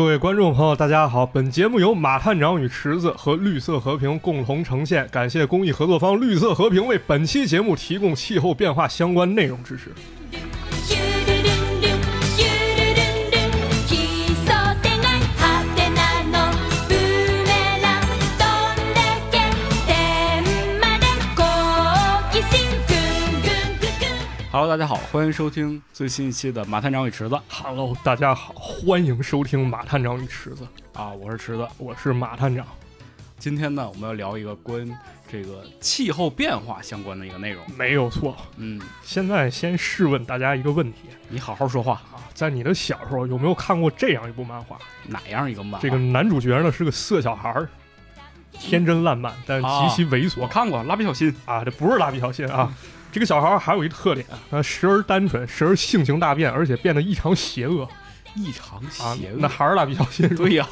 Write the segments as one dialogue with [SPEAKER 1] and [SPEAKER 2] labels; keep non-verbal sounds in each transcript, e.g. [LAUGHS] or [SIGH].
[SPEAKER 1] 各位观众朋友，大家好！本节目由马探长与池子和绿色和平共同呈现，感谢公益合作方绿色和平为本期节目提供气候变化相关内容支持。
[SPEAKER 2] 大家好，欢迎收听最新一期的马探长与池子
[SPEAKER 1] Hello，大家好，欢迎收听马探长与池子，
[SPEAKER 2] 啊，我是池子。
[SPEAKER 1] 我是马探长。
[SPEAKER 2] 今天呢，我们要聊一个关这个气候变化相关的一个内容。
[SPEAKER 1] 没有错。
[SPEAKER 2] 嗯，
[SPEAKER 1] 现在先试问大家一个问题
[SPEAKER 2] 你好好说话。
[SPEAKER 1] 啊，在你的小时候有没有看过这样一部漫画？
[SPEAKER 2] 哪样一个漫画？
[SPEAKER 1] 这个男主角呢是个色小孩儿，天真烂漫，但极其猥琐
[SPEAKER 2] 我看过《蜡笔小新》
[SPEAKER 1] 啊，这不是蜡笔小新啊。这个小孩儿还有一特点，他时而单纯，时而性情大变，而且变得异常邪恶
[SPEAKER 2] 异常
[SPEAKER 1] 啊
[SPEAKER 2] 邪。恶。
[SPEAKER 1] 那还是蜡笔小新？
[SPEAKER 2] 对呀、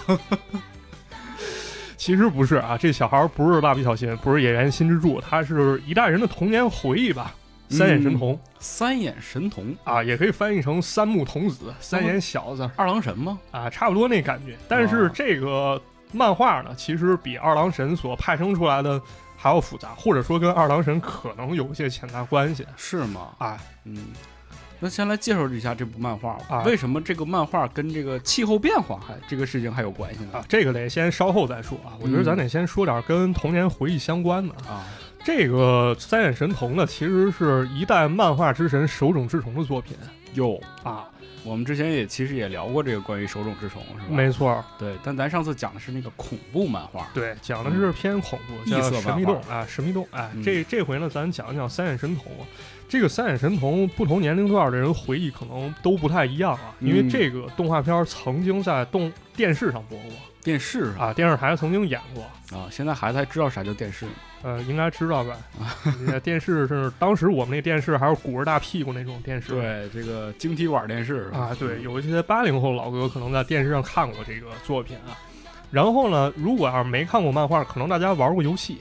[SPEAKER 1] 其实不是啊，这小孩儿不是蜡笔小新，不是野原新之助，他是一代人的童年回忆吧。三眼神童、
[SPEAKER 2] 三眼神童
[SPEAKER 1] 啊，也可以翻译成三木童子、三眼小子
[SPEAKER 2] 二郎神吗？
[SPEAKER 1] 啊，差不多那感觉。但是
[SPEAKER 2] 哦
[SPEAKER 1] 这个漫画呢，其实比二郎神所派生出来的还要复杂，或者说跟二郎神可能有一些潜在关系
[SPEAKER 2] 是吗？
[SPEAKER 1] 啊。
[SPEAKER 2] 嗯，那先来介绍一下这部漫画吧。
[SPEAKER 1] 啊
[SPEAKER 2] 为什么这个漫画跟这个气候变化还这个事情还有关系呢？
[SPEAKER 1] 啊，这个得先稍后再说啊。我觉得咱得先说点跟童年回忆相关的。
[SPEAKER 2] 啊，
[SPEAKER 1] 这个三眼神童呢，其实是一代漫画之神手冢治虫的作品
[SPEAKER 2] 哟，
[SPEAKER 1] 啊。
[SPEAKER 2] 我们之前也其实也聊过这个关于手冢治虫，是吧？
[SPEAKER 1] 没错儿，
[SPEAKER 2] 对，但咱上次讲的是那个恐怖漫画，
[SPEAKER 1] 对，讲的是偏恐怖，
[SPEAKER 2] 异
[SPEAKER 1] 叫
[SPEAKER 2] 色
[SPEAKER 1] 神秘洞啊，神秘洞。哎，
[SPEAKER 2] 嗯
[SPEAKER 1] 这这回呢，咱讲讲三眼神童。这个三眼神童，不同年龄段的人回忆可能都不太一样啊，因为
[SPEAKER 2] 嗯
[SPEAKER 1] 这个动画片儿曾经在动电视上播过
[SPEAKER 2] 电视
[SPEAKER 1] 啊，电视台曾经演过。
[SPEAKER 2] 啊，现在孩子还知道啥叫电视吗？
[SPEAKER 1] 呃，应该知道吧？那 [LAUGHS] 电视是当时我们那电视还是鼓着大屁股那种电视。
[SPEAKER 2] 对，这个晶体管电视
[SPEAKER 1] 啊，对，有一些八零后老哥可能在电视上看过这个作品啊。然后呢，如果要是没看过漫画，可能大家玩过游戏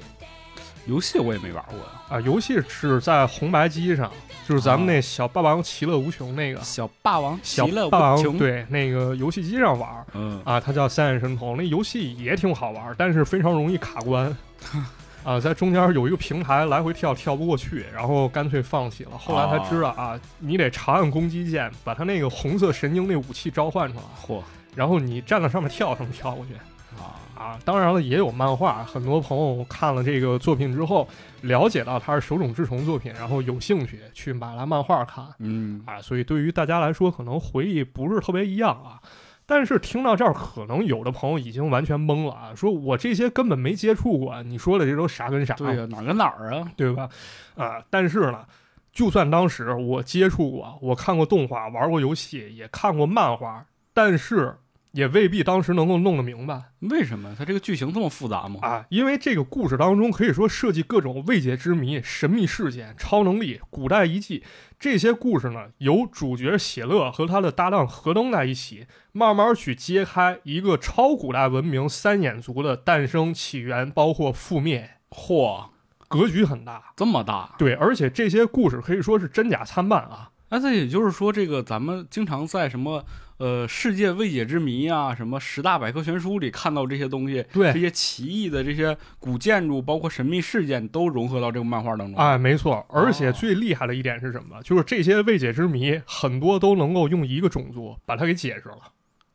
[SPEAKER 2] 游戏我也没玩过呀。
[SPEAKER 1] 啊。游戏是在红白机上，就是咱们那小霸王其乐无穷那个
[SPEAKER 2] 小霸王
[SPEAKER 1] 小
[SPEAKER 2] 其乐
[SPEAKER 1] 霸王
[SPEAKER 2] 无穷，，
[SPEAKER 1] 对那个游戏机上玩
[SPEAKER 2] 嗯，
[SPEAKER 1] 啊，它叫三眼神童。那游戏也挺好玩，但是非常容易卡关。[LAUGHS] 啊，在中间有一个平台来回跳，跳不过去，然后干脆放弃了。后来才知道啊，你得长按攻击键，把它那个红色神经那武器召唤出来，
[SPEAKER 2] 嚯
[SPEAKER 1] 然后你站在上面跳，上面跳过去。
[SPEAKER 2] 啊，
[SPEAKER 1] 啊，当然了，也有漫画，很多朋友看了这个作品之后，了解到它是手冢治虫作品，然后有兴趣去买来漫画看
[SPEAKER 2] 嗯，
[SPEAKER 1] 啊，所以对于大家来说，可能回忆不是特别一样啊。但是听到这儿，可能有的朋友已经完全懵了啊，说我这些根本没接触过，你说的这都啥跟啥，
[SPEAKER 2] 对呀，哪儿跟哪儿啊？
[SPEAKER 1] 对吧？啊，但是呢，就算当时我接触过，我看过动画，玩过游戏，也看过漫画，但是也未必当时能够弄得明白。
[SPEAKER 2] 为什么它这个剧情这么复杂吗？
[SPEAKER 1] 啊，因为这个故事当中可以说涉及各种未解之谜、神秘事件、超能力、古代遗迹这些故事呢，由主角写乐和他的搭档河登在一起，慢慢去揭开一个超古代文明三眼族的诞生、起源，包括覆灭，
[SPEAKER 2] 嚯，
[SPEAKER 1] 格局很大。
[SPEAKER 2] 这么大！
[SPEAKER 1] 对，而且这些故事可以说是真假参半啊。
[SPEAKER 2] 那这也就是说，这个咱们经常在什么呃世界未解之谜啊，什么十大百科全书里看到这些东西，
[SPEAKER 1] 对
[SPEAKER 2] 这些奇异的这些古建筑，包括神秘事件，都融合到这个漫画当中。
[SPEAKER 1] 哎，没错，而且
[SPEAKER 2] 哦
[SPEAKER 1] 最厉害的一点是什么？就是这些未解之谜很多都能够用一个种族把它给解释了。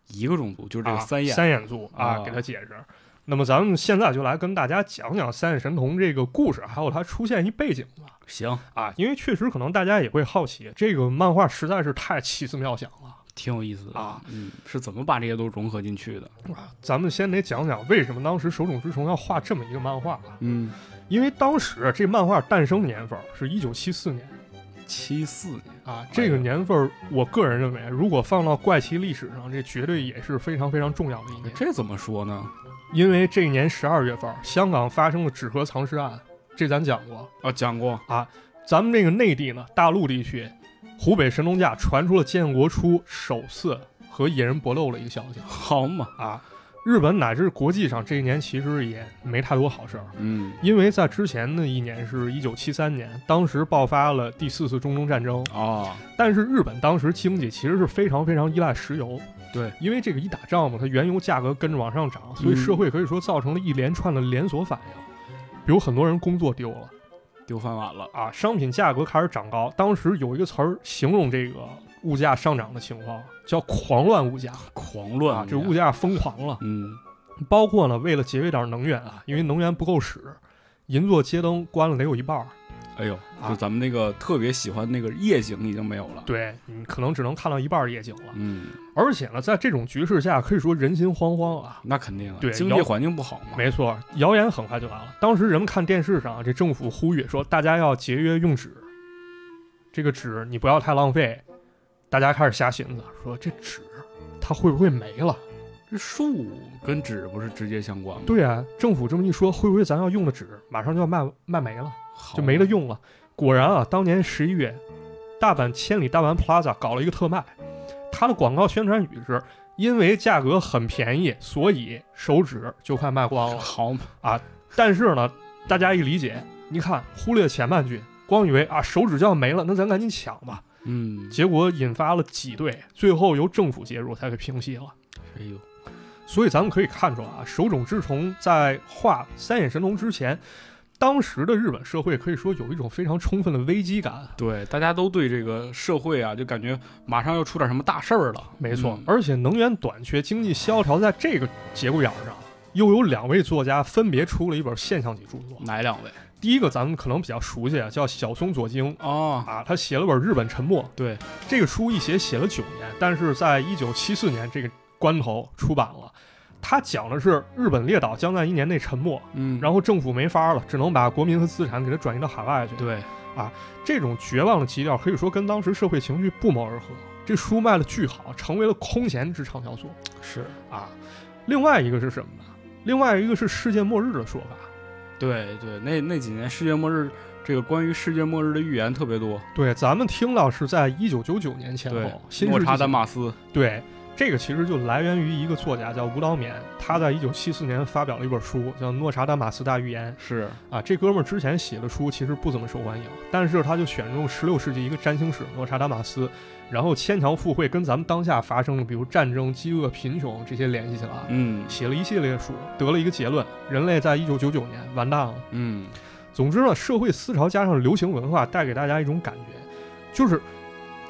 [SPEAKER 2] 一个种族就是这个
[SPEAKER 1] 啊
[SPEAKER 2] 三眼，
[SPEAKER 1] 三眼族啊，
[SPEAKER 2] 哦
[SPEAKER 1] 给它解释。那么咱们现在就来跟大家讲讲三眼神童这个故事，还有它出现一背景吧。
[SPEAKER 2] 行，
[SPEAKER 1] 啊，因为确实可能大家也会好奇，这个漫画实在是太奇思妙想了
[SPEAKER 2] 挺有意思的
[SPEAKER 1] 啊。
[SPEAKER 2] 嗯，是怎么把这些都融合进去的？
[SPEAKER 1] 啊。咱们先得讲讲为什么当时手冢治虫要画这么一个漫画啊？
[SPEAKER 2] 嗯，
[SPEAKER 1] 因为当时这漫画诞生年份是一九七四年
[SPEAKER 2] 七四年，
[SPEAKER 1] 啊，这个年份我个人认为，如果放到怪奇历史上，这绝对也是非常非常重要的一年。
[SPEAKER 2] 这怎么说呢？
[SPEAKER 1] 因为这一年十二月份，香港发生了纸盒藏尸案，这咱讲过。
[SPEAKER 2] 啊，讲过啊，
[SPEAKER 1] 咱们这个内地呢，大陆地区，湖北神农架传出了建国初首次和野人搏斗的一个消息。
[SPEAKER 2] 好嘛，
[SPEAKER 1] 啊。日本乃至国际上这一年其实也没太多好事儿，
[SPEAKER 2] 嗯，
[SPEAKER 1] 因为在之前的一年是一九七三年，当时爆发了第四次中东战争，
[SPEAKER 2] 哦，
[SPEAKER 1] 但是日本当时经济其实是非常非常依赖石油。
[SPEAKER 2] 对，
[SPEAKER 1] 因为这个一打仗嘛，它原油价格跟着往上涨，所以
[SPEAKER 2] 嗯。
[SPEAKER 1] 社会可以说造成了一连串的连锁反应。比如很多人工作丢了
[SPEAKER 2] 丢饭碗了。
[SPEAKER 1] 啊，商品价格开始涨高。当时有一个词儿形容这个物价上涨的情况，叫“狂乱物价”
[SPEAKER 2] 狂乱
[SPEAKER 1] 啊，这物价疯狂了。
[SPEAKER 2] 嗯，
[SPEAKER 1] 包括呢，为了节约点能源啊，因为能源不够使，银座街灯关了得有一半儿。
[SPEAKER 2] 哎呦，
[SPEAKER 1] 啊
[SPEAKER 2] 就咱们那个特别喜欢那个夜景已经没有了。
[SPEAKER 1] 对你可能只能看到一半夜景了。
[SPEAKER 2] 嗯，
[SPEAKER 1] 而且呢，在这种局势下，可以说人心惶惶啊。
[SPEAKER 2] 那肯定啊，
[SPEAKER 1] 对
[SPEAKER 2] 经济环境不好嘛。
[SPEAKER 1] 没错，谣言很快就来了。当时人们看电视上，这政府呼吁说，大家要节约用纸，这个纸你不要太浪费。大家开始瞎寻思，说这纸它会不会没了？
[SPEAKER 2] 这树跟纸不是直接相关吗？
[SPEAKER 1] 对啊，政府这么一说，会不会咱要用的纸马上就要卖卖没了？
[SPEAKER 2] 好，
[SPEAKER 1] 就没得用了。果然啊，当年十一月，大阪千里大阪 Plaza 搞了一个特卖，它的广告宣传语是：因为价格很便宜，所以手指就快卖光了。
[SPEAKER 2] 好啊，
[SPEAKER 1] 但是呢，大家一理解，你看忽略前半句，光以为啊手指就要没了，那咱赶紧抢吧。
[SPEAKER 2] 嗯，
[SPEAKER 1] 结果引发了挤兑，最后由政府介入才给平息了。
[SPEAKER 2] 哎呦，
[SPEAKER 1] 所以咱们可以看出啊，手冢治虫在画三眼神龙之前，当时的日本社会可以说有一种非常充分的危机感。
[SPEAKER 2] 对，大家都对这个社会啊，就感觉马上要出点什么大事儿了。
[SPEAKER 1] 没错，
[SPEAKER 2] 嗯
[SPEAKER 1] 而且能源短缺、经济萧条，在这个节骨眼儿上，又有两位作家分别出了一本现象级著作。
[SPEAKER 2] 哪两位？
[SPEAKER 1] 第一个咱们可能比较熟悉啊，叫小松左京
[SPEAKER 2] 哦，
[SPEAKER 1] 啊，他写了本《日本沉默》。
[SPEAKER 2] 对，
[SPEAKER 1] 这个书一写写了九年，但是在一九七四年这个关头出版了。他讲的是日本列岛将在一年内沉没，
[SPEAKER 2] 嗯，
[SPEAKER 1] 然后政府没法了，只能把国民和资产给它转移到海外去。
[SPEAKER 2] 对，啊
[SPEAKER 1] 这种绝望的基调，可以说跟当时社会情绪不谋而合。这书卖的巨好，成为了空前之畅销书
[SPEAKER 2] 是，
[SPEAKER 1] 啊。另外一个是什么呢？另外一个是世界末日的说法。
[SPEAKER 2] 对对，那那几年世界末日，这个关于世界末日的预言特别多。
[SPEAKER 1] 对，咱们听到是在一九九九年前后，，新
[SPEAKER 2] 莫查丹马斯，
[SPEAKER 1] 对，这个其实就来源于一个作家叫吴道勉，他在一九七四年发表了一本书，叫《诺查丹马斯大预言
[SPEAKER 2] 是，》
[SPEAKER 1] 啊。这哥们儿之前写的书其实不怎么受欢迎，但是他就选中十六世纪一个占星史诺查丹马斯，然后牵强附会，跟咱们当下发生的比如战争、饥饿、贫穷这些联系起来，
[SPEAKER 2] 嗯
[SPEAKER 1] 写了一系列书，得了一个结论：人类在一九九九年完蛋了。
[SPEAKER 2] 嗯，
[SPEAKER 1] 总之呢，社会思潮加上流行文化带给大家一种感觉，就是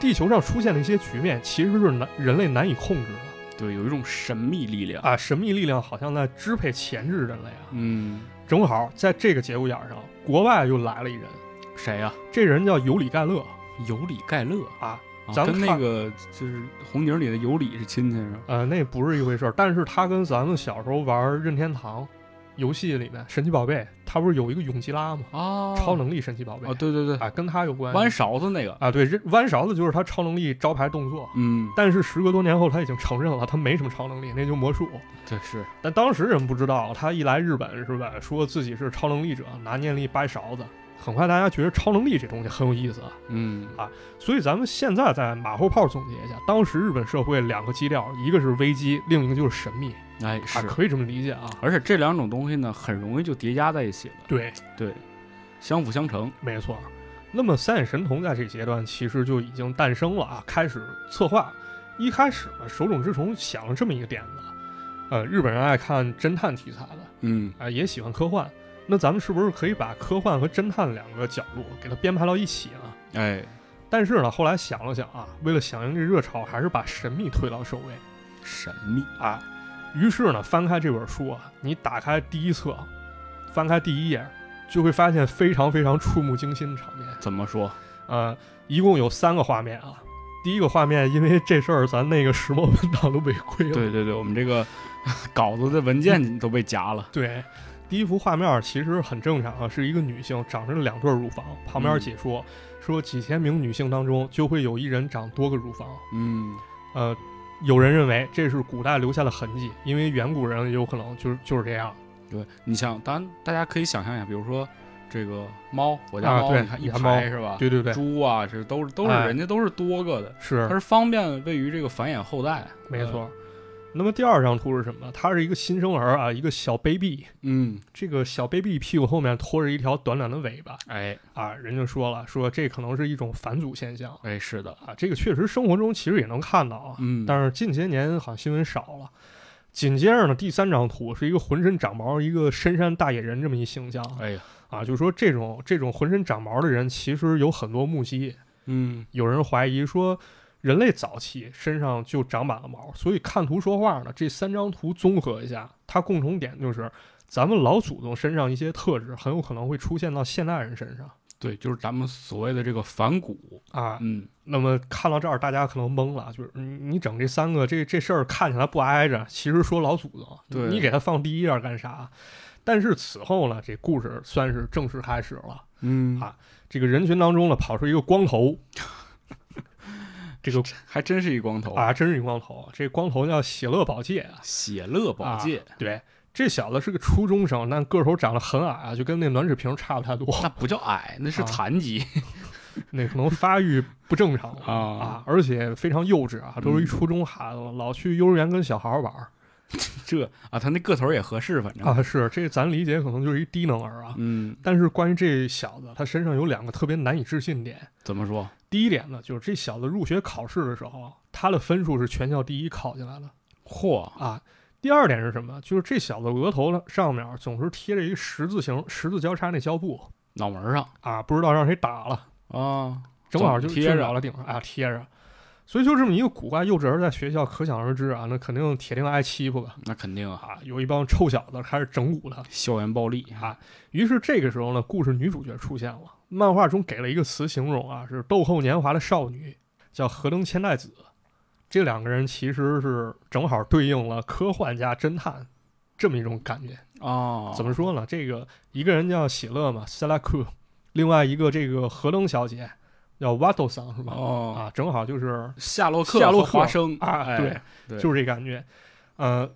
[SPEAKER 1] 地球上出现的一些局面其实是难人类难以控制的。
[SPEAKER 2] 对，有一种神秘力量。
[SPEAKER 1] 啊，神秘力量好像在支配钳制人类啊。
[SPEAKER 2] 嗯，
[SPEAKER 1] 正好在这个节骨眼儿上，国外又来了一人，
[SPEAKER 2] 谁呀？
[SPEAKER 1] 这人叫尤里盖勒
[SPEAKER 2] 尤里盖勒
[SPEAKER 1] 啊。
[SPEAKER 2] 啊跟那
[SPEAKER 1] 咱们那
[SPEAKER 2] 个就是红警里的尤里是亲戚是吧？
[SPEAKER 1] 呃，那不是一回事儿，但是他跟咱们小时候玩任天堂游戏里面神奇宝贝，它不是有一个永吉拉吗？
[SPEAKER 2] 啊
[SPEAKER 1] 超能力神奇宝贝
[SPEAKER 2] 啊，对对对，
[SPEAKER 1] 啊，跟它有关系。
[SPEAKER 2] 弯勺子那个，
[SPEAKER 1] 啊，对，弯勺子就是他超能力招牌动作。
[SPEAKER 2] 嗯，
[SPEAKER 1] 但是时隔多年后，他已经承认了，他没什么超能力，那就魔术。
[SPEAKER 2] 对是，
[SPEAKER 1] 但当时人不知道，他一来日本是吧，说自己是超能力者，拿念力掰勺子。很快大家觉得超能力这东西很有意思啊，
[SPEAKER 2] 嗯
[SPEAKER 1] 所以咱们现在在马后炮总结一下，当时日本社会两个基调，一个是危机，另一个就是神秘啊，
[SPEAKER 2] 哎是，
[SPEAKER 1] 可以这么理解啊。
[SPEAKER 2] 而且这两种东西呢，很容易就叠加在一起了，
[SPEAKER 1] 对，
[SPEAKER 2] 对，相辅相成。
[SPEAKER 1] 没错。那么三眼神童在这阶段其实就已经诞生了啊，开始策划。一开始呢，手冢治虫想了这么一个点子，呃，日本人爱看侦探题材的，
[SPEAKER 2] 嗯
[SPEAKER 1] 啊、也喜欢科幻。那咱们是不是可以把科幻和侦探两个角度给它编排到一起呢？
[SPEAKER 2] 哎，
[SPEAKER 1] 但是呢，后来想了想啊，为了响应这热潮，还是把神秘推到首位
[SPEAKER 2] 神秘，
[SPEAKER 1] 啊。于是呢，翻开这本书啊，你打开第一册，翻开第一页，就会发现非常非常触目惊心的场面。
[SPEAKER 2] 怎么说？
[SPEAKER 1] 呃，一共有三个画面啊。第一个画面，因为这事儿，咱那个石墨文档都违规了。
[SPEAKER 2] 对对对，我们这个 [LAUGHS] 稿子的文件都被夹了。
[SPEAKER 1] 对，第一幅画面其实很正常啊，是一个女性长着两对乳房，旁边
[SPEAKER 2] 嗯
[SPEAKER 1] 解说、说几千名女性当中就会有一人长多个乳房。
[SPEAKER 2] 嗯
[SPEAKER 1] 呃，有人认为这是古代留下的痕迹，因为远古人有可能就是就是这样。
[SPEAKER 2] 对，你想，当然大家可以想象一下，比如说这个猫，我家猫，
[SPEAKER 1] 啊对
[SPEAKER 2] 你看一
[SPEAKER 1] 你家猫
[SPEAKER 2] 排是吧？
[SPEAKER 1] 对对对，
[SPEAKER 2] 猪啊，这都是都是
[SPEAKER 1] 哎
[SPEAKER 2] 人家都是多个的，是它
[SPEAKER 1] 是
[SPEAKER 2] 是方便位于这个繁衍后代。
[SPEAKER 1] 没错。那么第二张图是什么？它是一个新生儿啊，一个小 baby。
[SPEAKER 2] 嗯，
[SPEAKER 1] 这个小 baby 屁股后面拖着一条短短的尾巴
[SPEAKER 2] 哎
[SPEAKER 1] 啊，人就说了，说这可能是一种返祖现象
[SPEAKER 2] 哎，是的，
[SPEAKER 1] 啊。这个确实生活中其实也能看到啊，
[SPEAKER 2] 嗯，
[SPEAKER 1] 但是近些年好像新闻少了。紧接着呢，第三张图是一个浑身长毛、一个深山大野人这么一形象
[SPEAKER 2] 哎呀，
[SPEAKER 1] 啊，就说这种这种浑身长毛的人，其实有很多目击。
[SPEAKER 2] 嗯
[SPEAKER 1] 有人怀疑说，人类早期身上就长满了毛，所以看图说话呢。这三张图综合一下，它共同点就是咱们老祖宗身上一些特质很有可能会出现到现代人身上
[SPEAKER 2] 对，就是咱们所谓的这个反骨，
[SPEAKER 1] 啊。
[SPEAKER 2] 嗯，
[SPEAKER 1] 那么看到这儿，大家可能懵了，就是你你整这三个这这事儿看起来不挨着，其实说老祖宗，
[SPEAKER 2] 对
[SPEAKER 1] 你给他放第一页干啥？但是此后呢，这故事算是正式开始了。
[SPEAKER 2] 嗯
[SPEAKER 1] 啊这个人群当中呢，跑出一个光头，这个
[SPEAKER 2] 还真是一光头，
[SPEAKER 1] 啊，真是一光头。这光头叫喜乐宝戒啊，
[SPEAKER 2] 喜乐宝戒，
[SPEAKER 1] 啊对，这小子是个初中生，但个头长得很矮啊，就跟那暖水瓶差不太多。
[SPEAKER 2] 那不叫矮，那是
[SPEAKER 1] 啊
[SPEAKER 2] 残疾
[SPEAKER 1] 那可能发育不正常
[SPEAKER 2] 啊
[SPEAKER 1] 啊，而且非常幼稚啊，都是一初中孩子了，老去幼儿园跟小孩玩儿 [LAUGHS]
[SPEAKER 2] 这啊，他那个头也合适，反正，
[SPEAKER 1] 啊。是这咱理解可能就是一低能儿啊。
[SPEAKER 2] 嗯，
[SPEAKER 1] 但是关于这小子，他身上有两个特别难以置信点。
[SPEAKER 2] 怎么说？
[SPEAKER 1] 第一点呢，就是这小子入学考试的时候，他的分数是全校第一考进来的
[SPEAKER 2] 嚯，
[SPEAKER 1] 啊。第二点是什么？就是这小子额头上面总是贴着一个十字形、十字交叉那胶布
[SPEAKER 2] 脑门上
[SPEAKER 1] 啊，不知道让谁打了，
[SPEAKER 2] 啊，
[SPEAKER 1] 正好就
[SPEAKER 2] 贴着
[SPEAKER 1] 了顶上啊贴着。所以就这么一个古怪幼稚儿在学校，可想而知啊，那肯定铁定挨欺负吧
[SPEAKER 2] 那肯定啊，
[SPEAKER 1] 啊！有一帮臭小子开始整蛊他。
[SPEAKER 2] 校园暴力
[SPEAKER 1] 啊于是这个时候呢，故事女主角出现了。漫画中给了一个词形容啊，是豆蔻年华的少女，叫河登千代子。这两个人其实是正好对应了科幻加侦探这么一种感觉。
[SPEAKER 2] 啊，
[SPEAKER 1] 怎么说呢？这个一个人叫喜乐嘛，塞拉库，另外一个这个河登小姐叫瓦多桑是吧？
[SPEAKER 2] 哦，
[SPEAKER 1] 啊，正好就是
[SPEAKER 2] 夏洛克
[SPEAKER 1] 夏洛克
[SPEAKER 2] 生
[SPEAKER 1] 啊，
[SPEAKER 2] 哎
[SPEAKER 1] 对，
[SPEAKER 2] 对
[SPEAKER 1] 就是这感觉。呃，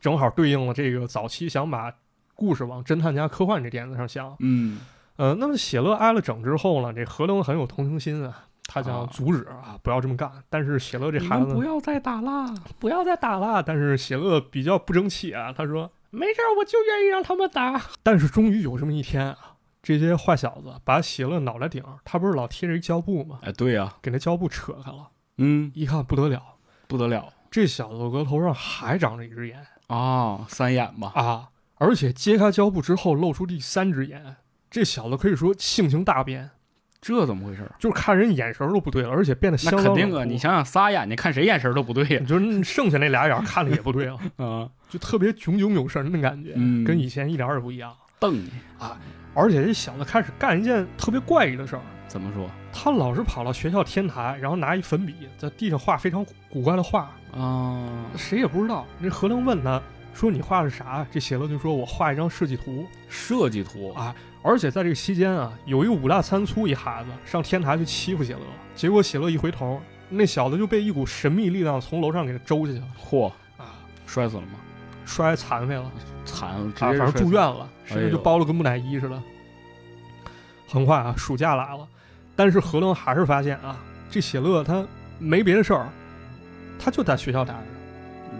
[SPEAKER 1] 正好对应了这个早期想把故事往侦探加科幻这点子上想。
[SPEAKER 2] 嗯，
[SPEAKER 1] 呃，那么写乐挨了整之后呢，这何东很有同情心啊，他想
[SPEAKER 2] 啊
[SPEAKER 1] 阻止啊，不要这么干。但是写乐这孩子
[SPEAKER 2] 不要再打了，
[SPEAKER 1] 不要再打了。但是写乐比较不争气啊，他说没事儿，我就愿意让他们打。但是终于有这么一天啊，这些坏小子把喜乐脑袋顶儿，他不是老贴着一胶布吗？
[SPEAKER 2] 哎，对呀，
[SPEAKER 1] 给那胶布扯开了，
[SPEAKER 2] 嗯，
[SPEAKER 1] 一看不得了，
[SPEAKER 2] 不得了
[SPEAKER 1] 这小子额头上还长着一只眼
[SPEAKER 2] 啊，三眼吧，
[SPEAKER 1] 啊！而且揭开胶布之后露出第三只眼，这小子可以说性情大变，
[SPEAKER 2] 这怎么回事？
[SPEAKER 1] 就是看人眼神儿都不对了，而且变得相当
[SPEAKER 2] 那肯定啊，你想想仨眼睛看谁眼神都不对呀
[SPEAKER 1] 你，就是剩下那俩眼儿看着也不对了，
[SPEAKER 2] 啊，[LAUGHS]
[SPEAKER 1] 就特别炯炯有神的感觉，
[SPEAKER 2] 嗯
[SPEAKER 1] 跟以前一点儿也不一样。
[SPEAKER 2] 瞪你啊，
[SPEAKER 1] 而且这小子开始干一件特别怪异的事儿，
[SPEAKER 2] 怎么说
[SPEAKER 1] 他老是跑到学校天台，然后拿一粉笔在地上画非常古怪的画，
[SPEAKER 2] 啊？
[SPEAKER 1] 谁也不知道。那何登问他说：“你画的是啥？”这写乐就说：“我画一张设计图。
[SPEAKER 2] 设计图
[SPEAKER 1] 啊”而且在这个期间啊，有一个五大三粗一孩子上天台去欺负写乐，结果写乐一回头，那小子就被一股神秘力量从楼上给他周下去了
[SPEAKER 2] 嚯，
[SPEAKER 1] 啊，
[SPEAKER 2] 摔死了吗？
[SPEAKER 1] 摔残废了。
[SPEAKER 2] 残，直
[SPEAKER 1] 啊，反正住院了，甚至就包了跟木乃伊似的。很快啊，暑假来了，但是何登还是发现啊，这写乐他没别的事儿，他就在学校待着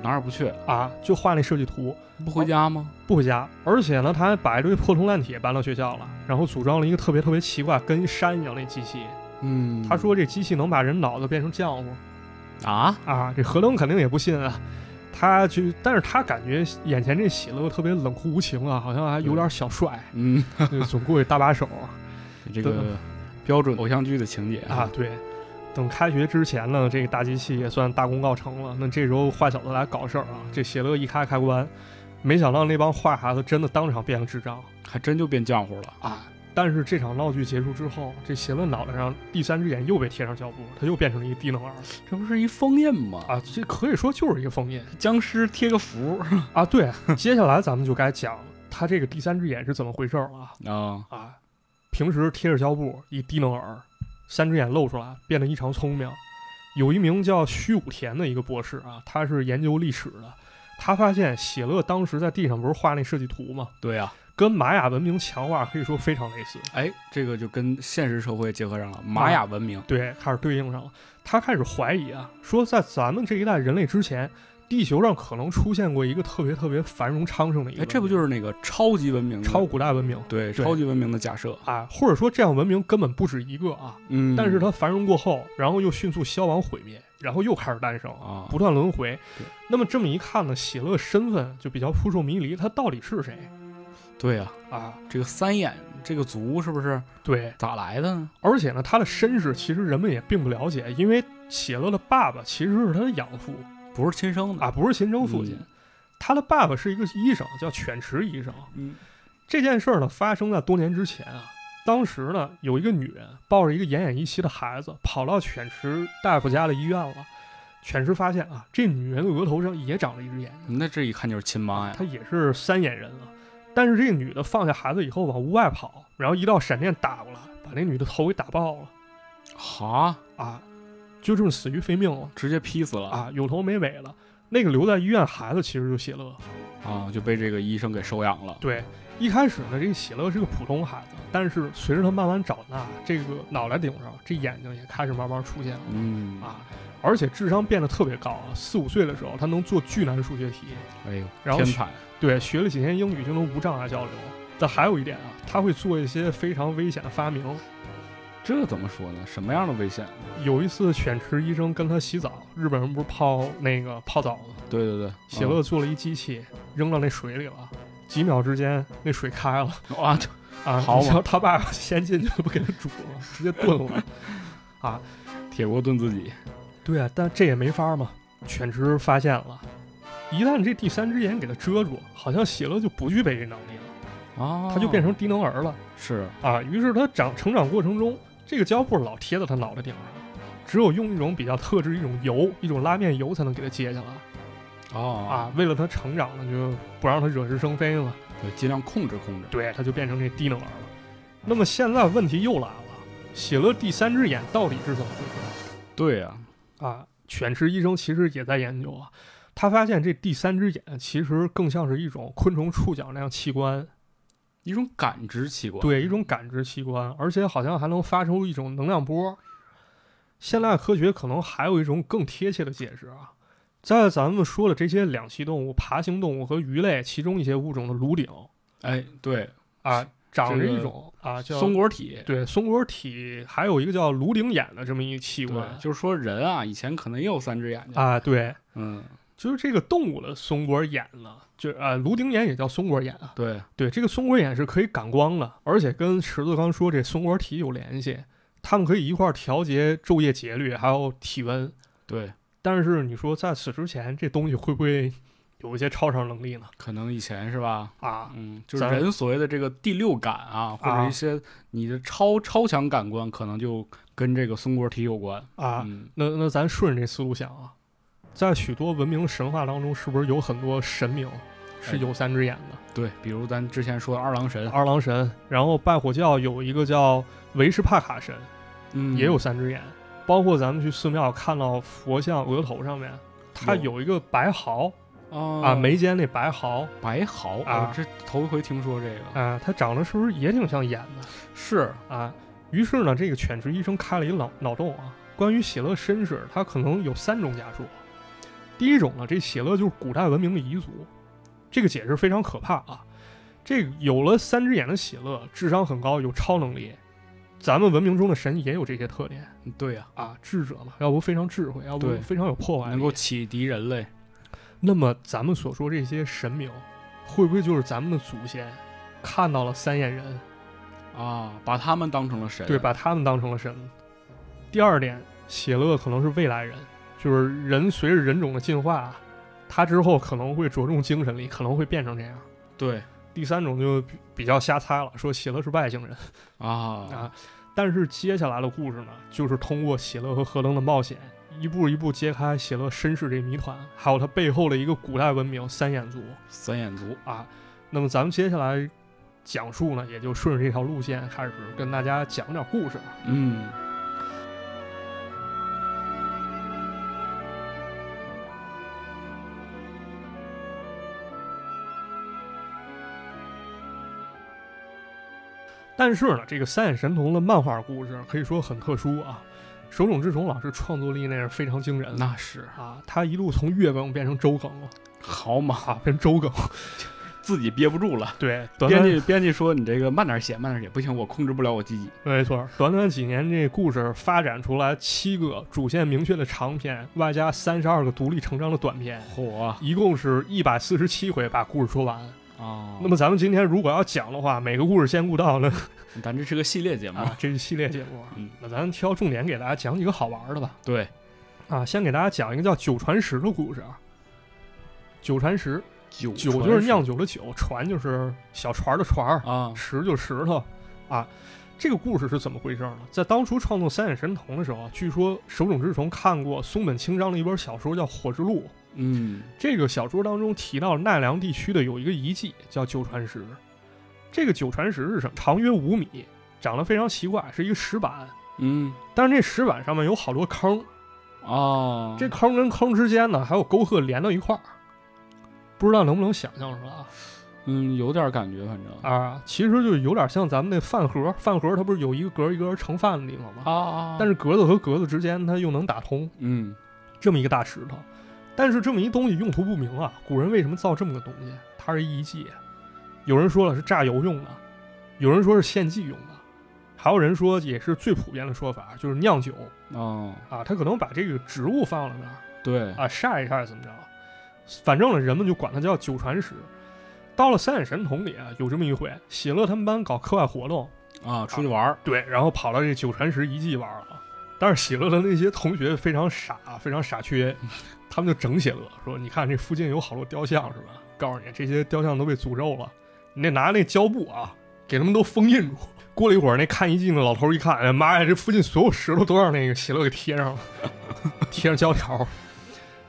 [SPEAKER 2] 哪儿也不去，
[SPEAKER 1] 啊，就画那设计图，
[SPEAKER 2] 不回家吗？
[SPEAKER 1] 不回家。而且呢，他还把一堆破铜烂铁搬到学校了，然后组装了一个特别特别奇怪，跟一山一样那机器。
[SPEAKER 2] 嗯
[SPEAKER 1] 他说这机器能把人脑子变成浆糊
[SPEAKER 2] 啊，
[SPEAKER 1] 啊，这何登肯定也不信啊。他就，但是他感觉眼前这喜乐特别冷酷无情啊，好像还有点小帅，
[SPEAKER 2] 嗯，[LAUGHS]
[SPEAKER 1] 总过去搭把手啊。[LAUGHS]
[SPEAKER 2] 这个标准偶像剧的情节
[SPEAKER 1] 啊，，对。等开学之前呢，这个大机器也算大功告成了。那这时候坏小子来搞事儿啊，这喜乐一开开关，没想到那帮坏孩子真的当场变了智障
[SPEAKER 2] 还真就变浆糊了
[SPEAKER 1] 啊！但是这场闹剧结束之后，这邪论脑袋上第三只眼又被贴上胶布，他又变成了一个低能儿
[SPEAKER 2] 这不是一封印吗？
[SPEAKER 1] 啊！这可以说就是一个封印
[SPEAKER 2] 僵尸贴个符 [LAUGHS]
[SPEAKER 1] 啊！对，接下来咱们就该讲他这个第三只眼是怎么回事儿了
[SPEAKER 2] 啊，
[SPEAKER 1] 啊！平时贴着胶布，一低能儿，三只眼露出来，变得异常聪明。有一名叫虚武田的一个博士啊，他是研究历史的。他发现喜乐当时在地上不是画那设计图吗？
[SPEAKER 2] 对呀，
[SPEAKER 1] 跟玛雅文明强化可以说非常类似。
[SPEAKER 2] 哎，这个就跟现实社会结合上了，玛雅文明，
[SPEAKER 1] 对，开始对应上了。他开始怀疑啊，说在咱们这一代人类之前，地球上可能出现过一个特别特别繁荣昌盛的一个
[SPEAKER 2] 哎，这不就是那个超级文明的
[SPEAKER 1] 超古代文明
[SPEAKER 2] 对
[SPEAKER 1] 对
[SPEAKER 2] 超级文明的假设？
[SPEAKER 1] 啊？或者说这样文明根本不止一个啊，
[SPEAKER 2] 嗯，
[SPEAKER 1] 但是它繁荣过后，然后又迅速消亡毁灭，然后又开始诞生，
[SPEAKER 2] 啊，
[SPEAKER 1] 不断轮回
[SPEAKER 2] 对。
[SPEAKER 1] 那么这么一看呢，喜乐身份就比较扑朔迷离，他到底是谁
[SPEAKER 2] 对呀、
[SPEAKER 1] 啊？
[SPEAKER 2] 这个三眼这个族是不是
[SPEAKER 1] 对，
[SPEAKER 2] 咋来的呢？
[SPEAKER 1] 而且呢，他的身世其实人们也并不了解，因为喜乐的爸爸其实是他的养父
[SPEAKER 2] 不是亲生的
[SPEAKER 1] 啊，不是亲生父亲。
[SPEAKER 2] 嗯
[SPEAKER 1] 他的爸爸是一个医生，叫犬池医生。
[SPEAKER 2] 嗯
[SPEAKER 1] 这件事儿呢，发生在多年之前啊。当时呢，有一个女人抱着一个奄奄一息的孩子，跑到犬池大夫家的医院了。犬池发现啊，这女人的额头上也长了一只眼睛，
[SPEAKER 2] 那这一看就是亲妈呀！
[SPEAKER 1] 她也是三眼人啊。但是这个女的放下孩子以后往屋外跑，然后一道闪电打过来，把那女的头给打爆了
[SPEAKER 2] 哈，
[SPEAKER 1] 啊，就这么死于非命了
[SPEAKER 2] 直接劈死了
[SPEAKER 1] 啊，有头没尾了。那个留在医院孩子其实就谢乐，
[SPEAKER 2] 啊！就被这个医生给收养了。
[SPEAKER 1] 对，一开始呢，这个喜乐是个普通孩子，但是随着他慢慢长大，这个脑袋顶上这眼睛也开始慢慢出现了
[SPEAKER 2] 嗯
[SPEAKER 1] 啊，而且智商变得特别高啊，四五岁的时候他能做巨难数学题，
[SPEAKER 2] 哎呦，
[SPEAKER 1] 然后
[SPEAKER 2] 天才！
[SPEAKER 1] 对，学了几天英语就能无障碍交流。但还有一点啊，他会做一些非常危险的发明。
[SPEAKER 2] 这怎么说呢？什么样的危险？
[SPEAKER 1] 有一次，犬池医生跟他洗澡，日本人不是泡那个泡澡吗？
[SPEAKER 2] 对对对，
[SPEAKER 1] 喜乐做了一机器，扔到那水里了，几秒之间那水开了。[LAUGHS]
[SPEAKER 2] 嗯哇，
[SPEAKER 1] 啊，
[SPEAKER 2] 好嘛
[SPEAKER 1] 他爸爸先进去不给他煮了，直接炖了。啊，[LAUGHS]
[SPEAKER 2] 铁锅炖自己。
[SPEAKER 1] 对啊，但这也没法嘛。犬只发现了，一旦这第三只眼给它遮住，好像喜乐就不具备这能力了，
[SPEAKER 2] 啊，
[SPEAKER 1] 它就变成低能儿了
[SPEAKER 2] 是
[SPEAKER 1] 啊。于是他长成长过程中，这个胶布老贴在他脑袋顶上，只有用一种比较特制一种油，一种拉面油才能给它揭下来
[SPEAKER 2] 哦
[SPEAKER 1] 啊。为了他成长呢，就不让他惹是生非了。
[SPEAKER 2] 对，尽量控制控制。
[SPEAKER 1] 对，他就变成这低能儿了。那么现在问题又来了，喜乐第三只眼到底是怎么回事？
[SPEAKER 2] 对呀、
[SPEAKER 1] 啊，犬池医生其实也在研究啊，他发现这第三只眼其实更像是一种昆虫触角那样器官，
[SPEAKER 2] 一种感知器官。
[SPEAKER 1] 对，一种感知器官，而且好像还能发出一种能量波。现代科学可能还有一种更贴切的解释啊，在咱们说的这些两栖动物、爬行动物和鱼类其中一些物种的颅顶
[SPEAKER 2] 哎，对，
[SPEAKER 1] 啊，长着
[SPEAKER 2] 这个
[SPEAKER 1] 一种啊叫
[SPEAKER 2] 松果体。
[SPEAKER 1] 对松果体，还有一个叫颅顶眼的这么一个器官，
[SPEAKER 2] 就是说人啊，以前可能也有三只眼睛。
[SPEAKER 1] 啊，对，
[SPEAKER 2] 嗯，
[SPEAKER 1] 就是这个动物的松果眼呢，就啊颅顶眼也叫松果眼啊。
[SPEAKER 2] 对，
[SPEAKER 1] 对，这个松果眼是可以感光的，而且跟池子刚说这松果体有联系，它们可以一块儿调节昼夜节律，还有体温。
[SPEAKER 2] 对，
[SPEAKER 1] 但是你说在此之前，这东西会不会有一些超常能力呢？
[SPEAKER 2] 可能以前是吧？
[SPEAKER 1] 啊，
[SPEAKER 2] 嗯，就是人所谓的这个第六感啊，或者一些你的超超强感官，可能就跟这个松果体有关。
[SPEAKER 1] 啊，
[SPEAKER 2] 嗯，
[SPEAKER 1] 那那咱顺着这思路想啊，在许多文明神话当中，是不是有很多神明是有三只眼的？
[SPEAKER 2] 对，比如咱之前说的二郎神，
[SPEAKER 1] 二郎神，然后拜火教有一个叫维什帕卡神，
[SPEAKER 2] 嗯，
[SPEAKER 1] 也有三只眼。包括咱们去寺庙看到佛像额头上面，它
[SPEAKER 2] 有
[SPEAKER 1] 有一个白毫
[SPEAKER 2] 啊
[SPEAKER 1] 啊，眉间那白毫
[SPEAKER 2] 白毫
[SPEAKER 1] 啊
[SPEAKER 2] 哦这头一回听说这个。
[SPEAKER 1] 啊，它长得是不是也挺像眼的
[SPEAKER 2] 是，
[SPEAKER 1] 啊？于是呢，这个犬池医生开了一个脑脑洞啊，关于喜乐身世，它可能有三种假说。第一种呢，这喜乐就是古代文明的遗族，这个解释非常可怕啊。这个有了三只眼的喜乐，智商很高，有超能力。咱们文明中的神也有这些特点
[SPEAKER 2] 对呀、
[SPEAKER 1] 啊，智者嘛，要不非常智慧，要不非常有破坏力，
[SPEAKER 2] 能够启迪人类。
[SPEAKER 1] 那么咱们所说这些神明，会不会就是咱们的祖先看到了三眼人，
[SPEAKER 2] 啊，把他们当成了神，
[SPEAKER 1] 对，把他们当成了神？第二点，邪乐可能是未来人，就是人随着人种的进化，他之后可能会着重精神力，可能会变成这样。
[SPEAKER 2] 对
[SPEAKER 1] 第三种就比比较瞎猜了，说喜乐是外星人
[SPEAKER 2] 啊
[SPEAKER 1] 啊。但是接下来的故事呢，就是通过喜乐和何登的冒险，一步一步揭开喜乐身世这谜团，还有他背后的一个古代文明三眼族。
[SPEAKER 2] 三眼族，
[SPEAKER 1] 啊。那么咱们接下来讲述呢，也就顺着这条路线开始跟大家讲点故事。
[SPEAKER 2] 嗯，
[SPEAKER 1] 但是呢，这个三眼神童的漫画故事可以说很特殊啊。手冢治虫老师创作力那是非常惊人
[SPEAKER 2] 那是
[SPEAKER 1] 啊，他一路从月更变成周更了
[SPEAKER 2] 好嘛，
[SPEAKER 1] 啊，变周更。[LAUGHS]
[SPEAKER 2] 自己憋不住了。
[SPEAKER 1] 对，
[SPEAKER 2] 编辑编辑说你这个慢点写，慢点写，不行，我控制不了我自己。
[SPEAKER 1] 没错，短短几年，这故事发展出来七个主线明确的长篇，外加三十二个独立成章的短篇，
[SPEAKER 2] 嚯
[SPEAKER 1] 一共是一百四十七回把故事说完。
[SPEAKER 2] 啊！
[SPEAKER 1] 那么咱们今天如果要讲的话，每个故事先顾到呢 [LAUGHS]
[SPEAKER 2] 咱这是个系列节目，
[SPEAKER 1] 啊，这是系列节目，
[SPEAKER 2] 嗯，
[SPEAKER 1] 那咱挑重点给大家讲几个好玩的吧。
[SPEAKER 2] 对，
[SPEAKER 1] 啊，先给大家讲一个叫九传十的故事啊。九传十，
[SPEAKER 2] 酒
[SPEAKER 1] 酒就是酿酒的酒，船就是小船的船儿，
[SPEAKER 2] 啊，
[SPEAKER 1] 石就是石头啊。这个故事是怎么回事呢？在当初创作《三眼神童》的时候啊，据说手冢治虫看过松本清张的一本小说叫《火之路》，
[SPEAKER 2] 嗯
[SPEAKER 1] 这个小说当中提到奈良地区的有一个遗迹叫九传石。这个九传石是什么？长约五米，长得非常奇怪，是一个石板，
[SPEAKER 2] 嗯
[SPEAKER 1] 但是这石板上面有好多坑，
[SPEAKER 2] 哦，
[SPEAKER 1] 这坑跟坑之间呢还有沟壑连到一块儿，不知道能不能想象出来啊？
[SPEAKER 2] 嗯有点感觉，反正
[SPEAKER 1] 啊，其实就有点像咱们那饭盒，饭盒它不是有一个格儿一格儿盛饭的地方吗？
[SPEAKER 2] 啊啊，
[SPEAKER 1] 但是格子和格子之间它又能打通，
[SPEAKER 2] 嗯
[SPEAKER 1] 这么一个大石头。但是这么一东西用途不明啊，古人为什么造这么个东西？它是一遗迹，有人说了是榨油用的，有人说是献祭用的，还有人说也是最普遍的说法，就是酿酒
[SPEAKER 2] 哦，
[SPEAKER 1] 啊，他可能把这个植物放了那儿
[SPEAKER 2] 对，
[SPEAKER 1] 啊，晒一晒怎么着，反正呢，人们就管它叫酒传石。到了三眼神童里啊，有这么一回，喜乐他们班搞课外活动，
[SPEAKER 2] 啊，出去玩儿，
[SPEAKER 1] 对，然后跑到这九传石遗迹玩了。但是喜乐的那些同学非常傻，非常傻缺，[LAUGHS] 他们就整喜乐说：“你看这附近有好多雕像是吧？告诉你，这些雕像都被诅咒了，你得拿那胶布啊，给他们都封印住。”过了一会儿，那看遗迹的老头一看，哎妈呀，这附近所有石头都让那个喜乐给贴上了，[LAUGHS] 贴上胶条。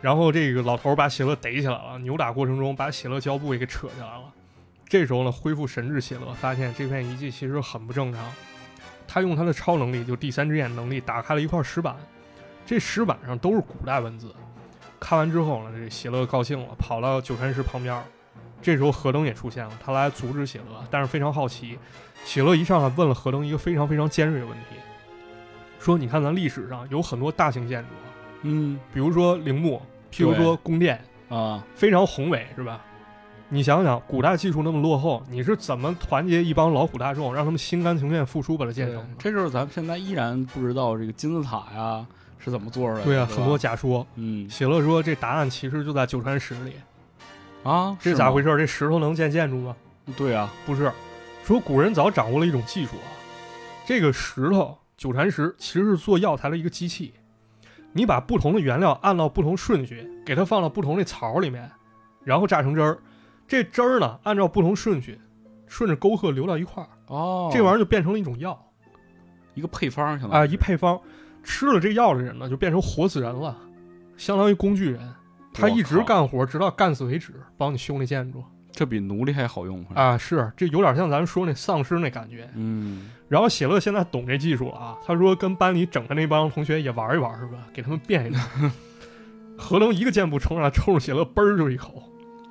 [SPEAKER 1] 然后这个老头把喜乐逮起来了，扭打过程中把喜乐胶布也给扯下来了。这时候呢，恢复神智喜乐发现这片遗迹其实很不正常。他用他的超能力，就第三只眼能力，打开了一块石板，这石板上都是古代文字。看完之后呢，这喜乐高兴了，跑到九传石旁边。这时候何登也出现了，他来阻止喜乐，但是非常好奇。喜乐一上来问了何登一个非常非常尖锐的问题，说：“你看咱历史上有很多大型建筑，
[SPEAKER 2] 嗯
[SPEAKER 1] 比如说陵墓，譬如说宫殿，
[SPEAKER 2] 啊，
[SPEAKER 1] 非常宏伟，是吧？你想想，古代技术那么落后，你是怎么团结一帮劳苦大众，让他们心甘情愿付出把它建成的？
[SPEAKER 2] 这就是咱们现在依然不知道这个金字塔呀是怎么做出来的。
[SPEAKER 1] 对啊，很多假说。
[SPEAKER 2] 嗯
[SPEAKER 1] 写乐说，这答案其实就在九传石里。
[SPEAKER 2] 啊，
[SPEAKER 1] 这咋回？事？这石头能建建筑吗？
[SPEAKER 2] 对啊，
[SPEAKER 1] 不是，说古人早掌握了一种技术啊，这个石头九传石其实是做药材的一个机器，你把不同的原料按照不同顺序，给它放到不同的槽里面，然后榨成汁儿，这汁儿呢按照不同顺序，顺着沟壑流到一块儿，
[SPEAKER 2] 哦，
[SPEAKER 1] 这玩意儿就变成了一种药
[SPEAKER 2] 一个配方，相当
[SPEAKER 1] 啊，
[SPEAKER 2] 于
[SPEAKER 1] 一配方，吃了这药的人呢就变成活死人了，相当于工具人，他一直干活直到干死为止，帮你修那建筑
[SPEAKER 2] 这比奴隶还好用反正
[SPEAKER 1] 啊，是这有点像咱们说那丧尸那感觉。
[SPEAKER 2] 嗯，
[SPEAKER 1] 然后写乐现在懂这技术了啊，他说跟班里整的那帮同学也玩一玩是吧？给他们变一变。[LAUGHS] 何能一个箭步冲上来，冲着写乐嘣儿就一口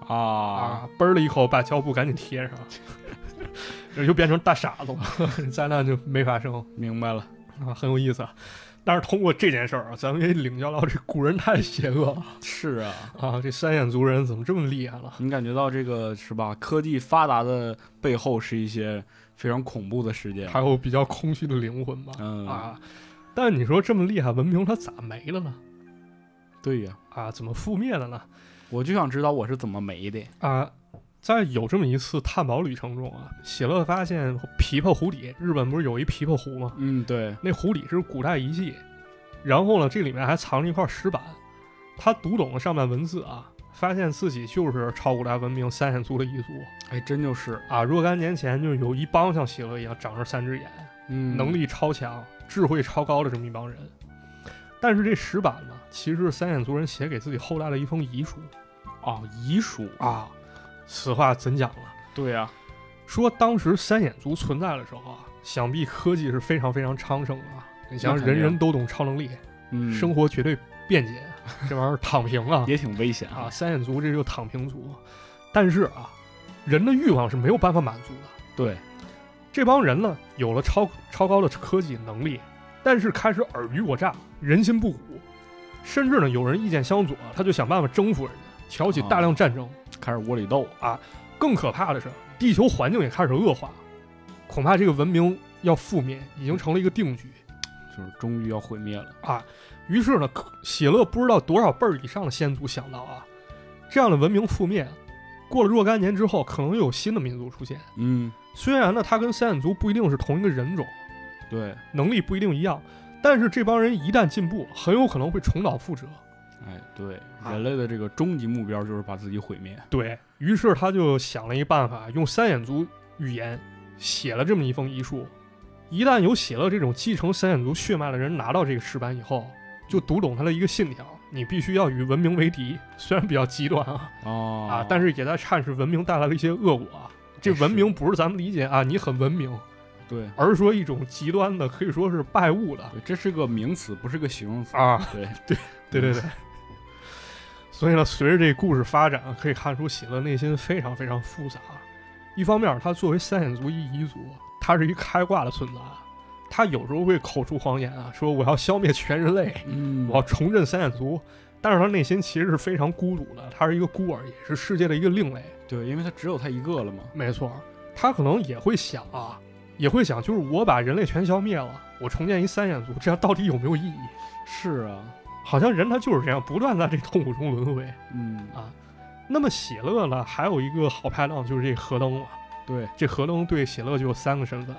[SPEAKER 2] 啊，
[SPEAKER 1] 啊，嘣儿了一口，把胶布赶紧贴上，[LAUGHS] 这就变成大傻子了，[LAUGHS] 灾难就没发生
[SPEAKER 2] 明白了。
[SPEAKER 1] 啊，很有意思。但是通过这件事儿啊，咱们也领教到这古人太邪恶了 [LAUGHS]
[SPEAKER 2] 是啊，
[SPEAKER 1] 啊！这三眼族人怎么这么厉害了？
[SPEAKER 2] 你感觉到这个是吧？科技发达的背后是一些非常恐怖的事件。
[SPEAKER 1] 还有比较空虚的灵魂吧？
[SPEAKER 2] 嗯
[SPEAKER 1] 啊，但你说这么厉害文明，它咋没了呢？
[SPEAKER 2] 对呀，
[SPEAKER 1] 啊，怎么覆灭了呢？
[SPEAKER 2] 我就想知道我是怎么没的。
[SPEAKER 1] 啊，在有这么一次探宝旅程中啊，喜乐发现琵琶湖底，日本不是有一琵琶湖吗？
[SPEAKER 2] 嗯，对，
[SPEAKER 1] 那湖底是古代遗迹，然后呢，这里面还藏着一块石板。他读懂了上面文字啊，发现自己就是超古代文明三眼族的一族
[SPEAKER 2] 哎，真就是，
[SPEAKER 1] 啊。若干年前，就有一帮像喜乐一样长着三只眼，
[SPEAKER 2] 嗯，
[SPEAKER 1] 能力超强、智慧超高的这么一帮人。但是这石板呢，其实是三眼族人写给自己后代的一封遗书
[SPEAKER 2] 哦，遗书，
[SPEAKER 1] 啊。此话怎讲了？
[SPEAKER 2] 对呀，
[SPEAKER 1] 说当时三眼族存在的时候啊，想必科技是非常非常昌盛的啊。你想，人人都懂超能力，
[SPEAKER 2] 嗯，
[SPEAKER 1] 生活绝对便捷，[LAUGHS] 这玩意儿躺平啊
[SPEAKER 2] 也挺危险
[SPEAKER 1] 啊！。三眼族这就躺平族，但是啊，人的欲望是没有办法满足的。
[SPEAKER 2] 对，
[SPEAKER 1] 这帮人呢，有了超超高的科技能力，但是开始尔虞我诈，人心不古，甚至呢有人意见相左，他就想办法征服人家，挑起大量战争。
[SPEAKER 2] 开始窝里斗啊，
[SPEAKER 1] 更可怕的是，地球环境也开始恶化，恐怕这个文明要覆灭已经成了一个定局
[SPEAKER 2] 就是终于要毁灭了。
[SPEAKER 1] 啊。于是呢，可喜乐不知道多少辈儿以上的先祖想到啊，这样的文明覆灭，过了若干年之后，可能又有新的民族出现。
[SPEAKER 2] 嗯，
[SPEAKER 1] 虽然呢，他跟三眼族不一定是同一个人种，
[SPEAKER 2] 对，
[SPEAKER 1] 能力不一定一样，但是这帮人一旦进步，很有可能会重蹈覆辙。
[SPEAKER 2] 哎，对，
[SPEAKER 1] 啊
[SPEAKER 2] 人类的这个终极目标就是把自己毁灭。
[SPEAKER 1] 对于是，他就想了一办法，用三眼族语言写了这么一封遗书。一旦有写了这种继承三眼族血脉的人拿到这个石板以后，就读懂他的一个信条：你必须要与文明为敌。虽然比较极端啊
[SPEAKER 2] 哦
[SPEAKER 1] 啊，但是也在阐释文明带来了一些恶果啊。这文明不是咱们理解啊，你很文明，
[SPEAKER 2] 对
[SPEAKER 1] 而是说一种极端的，可以说是拜物的
[SPEAKER 2] 对，这是个名词，不是个形容词。
[SPEAKER 1] 啊。
[SPEAKER 2] 对
[SPEAKER 1] 对，对对对。[LAUGHS] 所以呢，随着这故事发展，可以看出喜乐内心非常非常复杂。一方面，他作为三眼族一彝族，他是一开挂的存在，他有时候会口出狂言啊，说我要消灭全人类，
[SPEAKER 2] 嗯
[SPEAKER 1] 我要重振三眼族。但是他内心其实是非常孤独的，他是一个孤儿，也是世界的一个另类。
[SPEAKER 2] 对，因为他只有他一个了嘛。
[SPEAKER 1] 没错，他可能也会想啊，也会想，就是我把人类全消灭了，我重建一三眼族，这样到底有没有意义？
[SPEAKER 2] 是啊，
[SPEAKER 1] 好像人他就是这样，不断在这痛苦中轮回。
[SPEAKER 2] 嗯，
[SPEAKER 1] 啊。那么喜乐呢，还有一个好拍档就是这何登了。
[SPEAKER 2] 对，
[SPEAKER 1] 这何登对喜乐就有三个身份，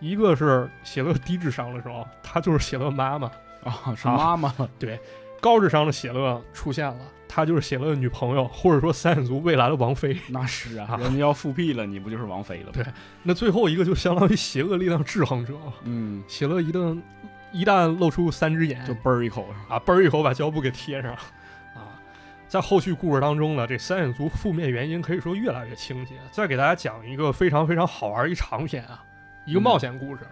[SPEAKER 1] 一个是喜乐低智商的时候，他就是喜乐妈妈；
[SPEAKER 2] 啊，是妈妈对。
[SPEAKER 1] 高智商的喜乐出现了，他就是喜乐的女朋友，或者说三眼族未来的王妃。
[SPEAKER 2] 那是啊
[SPEAKER 1] 啊，
[SPEAKER 2] 人家要复辟了，你不就是王妃了吗？
[SPEAKER 1] 对那最后一个就相当于邪恶力量制衡者。
[SPEAKER 2] 嗯，
[SPEAKER 1] 喜乐一旦一旦露出三只眼，
[SPEAKER 2] 就嘣儿一口。
[SPEAKER 1] 啊，嘣儿一口把胶布给贴上啊。在后续故事当中呢，这三眼族负面原因可以说越来越清晰。再给大家讲一个非常非常好玩一长篇啊，一个冒险故事，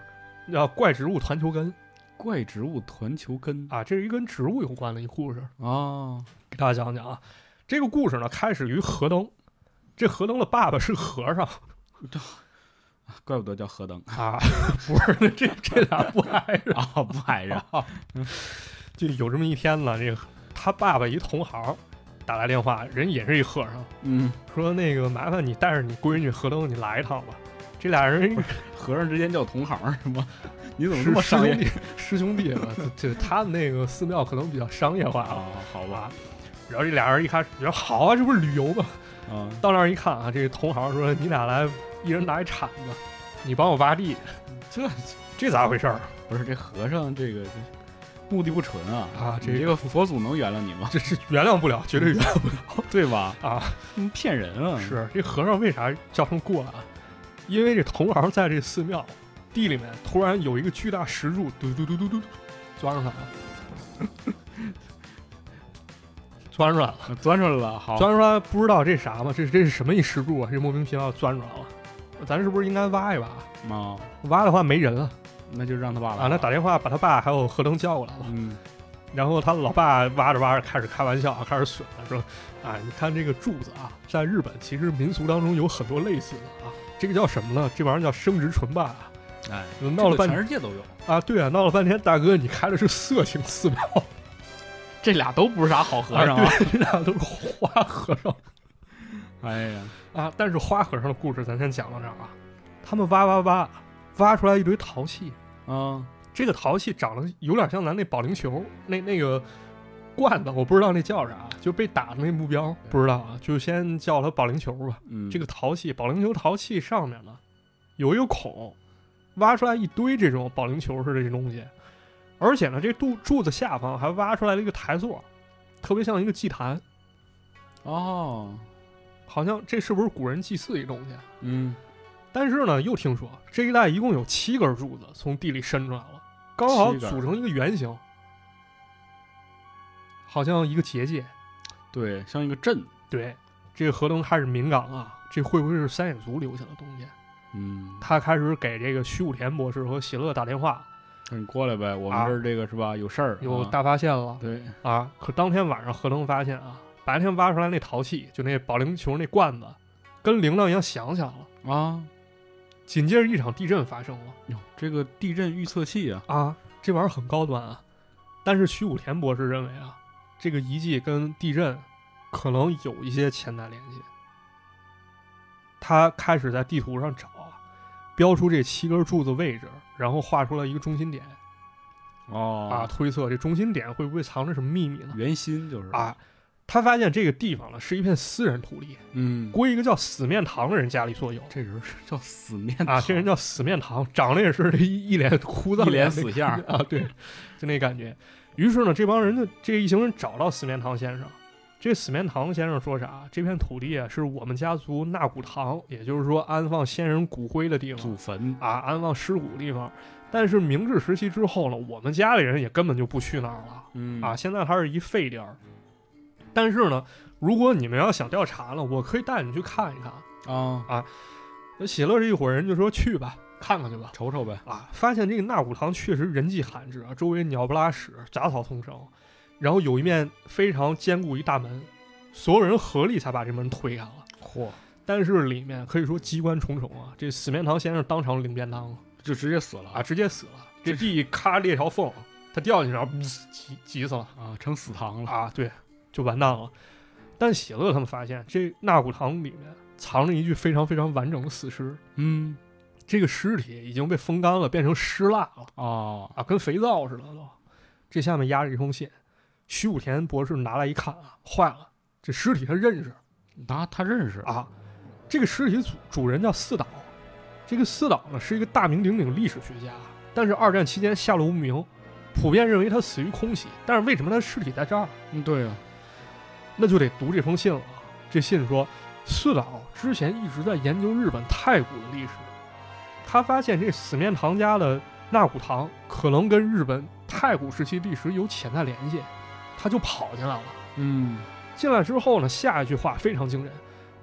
[SPEAKER 1] 叫《怪植物团球根》
[SPEAKER 2] 怪植物团球根
[SPEAKER 1] 啊，这是一跟植物有关的一故事，
[SPEAKER 2] 啊，
[SPEAKER 1] 给大家讲讲啊。这个故事呢，开始于河灯，这河灯的爸爸是和尚
[SPEAKER 2] 怪不得叫河灯
[SPEAKER 1] 啊，不是，这这俩不挨着。
[SPEAKER 2] 啊，不挨着。
[SPEAKER 1] 就有这么一天呢，这个他爸爸一同行打来电话，人也是一和尚，
[SPEAKER 2] 嗯，
[SPEAKER 1] 说那个麻烦你带着你闺女河灯，你来一趟吧。这俩人
[SPEAKER 2] 和尚之间叫同行是吗？你怎么
[SPEAKER 1] 师
[SPEAKER 2] 这么商业
[SPEAKER 1] 师兄弟，师兄弟，这这他们那个寺庙可能比较商业化啊，
[SPEAKER 2] 啊？好吧
[SPEAKER 1] 吧。然后这俩人一开始觉得好啊，这不是旅游吗？
[SPEAKER 2] 啊，
[SPEAKER 1] 到那儿一看啊，这同行说你俩来，一人拿一铲子，[LAUGHS] 你帮我挖地，
[SPEAKER 2] 这
[SPEAKER 1] 这咋回事儿
[SPEAKER 2] 不是这和尚这个这目的不纯啊
[SPEAKER 1] 啊？这
[SPEAKER 2] 个佛祖能原谅你吗？
[SPEAKER 1] 这是原谅不了，绝对原谅不了 [LAUGHS]
[SPEAKER 2] 对吧？
[SPEAKER 1] 啊！
[SPEAKER 2] 你骗人啊！
[SPEAKER 1] 是这和尚为啥叫成过来？因为这同行在这寺庙地里面突然有一个巨大石柱，嘟嘟嘟嘟嘟嘟钻上来了，[LAUGHS] 钻出来了，
[SPEAKER 2] 钻出来了，好，
[SPEAKER 1] 钻出来不知道这啥吗？这这是什么一石柱啊？这莫名其妙钻出来了，咱是不是应该挖一挖？
[SPEAKER 2] 啊，
[SPEAKER 1] 挖的话没人了
[SPEAKER 2] 那就让他爸来
[SPEAKER 1] 啊！那打电话把他爸还有何东叫过来了，
[SPEAKER 2] 嗯
[SPEAKER 1] 然后他老爸挖着挖着开始开玩笑，开始损了，说啊，你看这个柱子啊，在日本其实民俗当中有很多类似的啊，这个叫什么呢？这玩意儿叫生殖唇瓣啊。
[SPEAKER 2] 哎，
[SPEAKER 1] 闹了半
[SPEAKER 2] 这个全世界都有，
[SPEAKER 1] 啊，对啊，闹了半天，大哥，你开的是色情寺庙，
[SPEAKER 2] 这俩都不是啥好和尚啊！
[SPEAKER 1] 对，这俩都是花和尚
[SPEAKER 2] 哎呀，
[SPEAKER 1] 啊。但是花和尚的故事咱先讲到这儿啊。他们挖挖挖，挖出来一堆陶器，
[SPEAKER 2] 啊，
[SPEAKER 1] 这个陶器长得有点像咱那保龄球那那个罐子，我不知道那叫啥，就被打的那目标不知道啊，就先叫它保龄球吧。
[SPEAKER 2] 嗯，
[SPEAKER 1] 这个陶器，保龄球陶器上面呢有一个孔，挖出来一堆这种保龄球似的这东西，而且呢，这柱柱子下方还挖出来了一个台座，特别像一个祭坛，
[SPEAKER 2] 哦，
[SPEAKER 1] 好像这是不是古人祭祀一东西？
[SPEAKER 2] 嗯，
[SPEAKER 1] 但是呢，又听说这一带一共有七根柱子从地里伸出来了，刚好组成一个圆形，好像一个结界。
[SPEAKER 2] 对，像一个阵，
[SPEAKER 1] 对，这个河东开始敏感啊，这会不会是三眼族留下的东西？
[SPEAKER 2] 嗯，
[SPEAKER 1] 他开始给这个徐武田博士和喜乐打电话，
[SPEAKER 2] 说你过来呗，我们
[SPEAKER 1] 啊
[SPEAKER 2] 这儿这个是吧，有事儿，啊
[SPEAKER 1] 有大发现了
[SPEAKER 2] 对，
[SPEAKER 1] 啊！可当天晚上，河东发现啊，白天挖出来那陶器，就那保龄球那罐子，跟铃铛一样响起来了。
[SPEAKER 2] 啊，
[SPEAKER 1] 紧接着一场地震发生了
[SPEAKER 2] 哟，这个地震预测器啊，
[SPEAKER 1] 啊！这玩意儿很高端啊。但是徐武田博士认为啊，这个遗迹跟地震可能有一些潜在联系。他开始在地图上找啊，标出这七根柱子位置，然后画出了一个中心点
[SPEAKER 2] 哦
[SPEAKER 1] 啊，推测这中心点会不会藏着什么秘密呢？
[SPEAKER 2] 圆心就是
[SPEAKER 1] 啊，他发现这个地方呢是一片私人土地，
[SPEAKER 2] 嗯，
[SPEAKER 1] 归一个叫死面堂的人家里所有。
[SPEAKER 2] 这人是叫死面
[SPEAKER 1] 啊，这人叫死面堂，长得也是一一脸枯燥，
[SPEAKER 2] 一脸死相 [LAUGHS]
[SPEAKER 1] 啊，对，就那感觉。于是呢，这帮人就这一行人找到死面堂先生。这死面堂先生说啥？这片土地啊，是我们家族纳骨堂，也就是说安放先人骨灰的地方
[SPEAKER 2] 祖坟
[SPEAKER 1] 啊，安放尸骨的地方。但是明治时期之后呢，我们家里人也根本就不去那儿了
[SPEAKER 2] 嗯
[SPEAKER 1] 啊，现在它是一废地儿。但是呢，如果你们要想调查呢，我可以带你去看一看。
[SPEAKER 2] 啊，
[SPEAKER 1] 那喜乐这一伙人就说去吧，看看去吧。
[SPEAKER 2] 瞅瞅呗，
[SPEAKER 1] 啊，发现这个纳古堂确实人迹罕至啊，周围鸟不拉屎，杂草丛生，然后有一面非常坚固一大门，所有人合力才把这门推开了。
[SPEAKER 2] 嚯，
[SPEAKER 1] 但是里面可以说机关重重啊，这死面堂先生当场领便当了
[SPEAKER 2] 就直接死了
[SPEAKER 1] 啊，直接死了。这
[SPEAKER 2] 这
[SPEAKER 1] 地咔裂条缝，他掉进去，然后急急死了
[SPEAKER 2] 啊，成死堂了
[SPEAKER 1] 啊，对，就完蛋了。但喜乐他们发现，这纳古堂里面藏着一具非常非常完整的死尸，
[SPEAKER 2] 嗯
[SPEAKER 1] 这个尸体已经被风干了，变成尸蜡了。
[SPEAKER 2] 啊，
[SPEAKER 1] 啊，跟肥皂似的都。这下面压着一封信，徐武田博士拿来一看啊，坏了，这尸体他认识
[SPEAKER 2] 啊，他认识
[SPEAKER 1] 啊，这个尸体主主人叫四岛，这个四岛呢是一个大名鼎鼎的历史学家，但是二战期间下落不明，普遍认为他死于空袭，但是为什么他尸体在这儿？
[SPEAKER 2] 嗯，对啊，
[SPEAKER 1] 那就得读这封信了啊。这信说，四岛之前一直在研究日本太古的历史，他发现这死面堂家的纳古堂可能跟日本太古时期历史有潜在联系，他就跑进来了。
[SPEAKER 2] 嗯
[SPEAKER 1] 进来之后呢，下一句话非常惊人：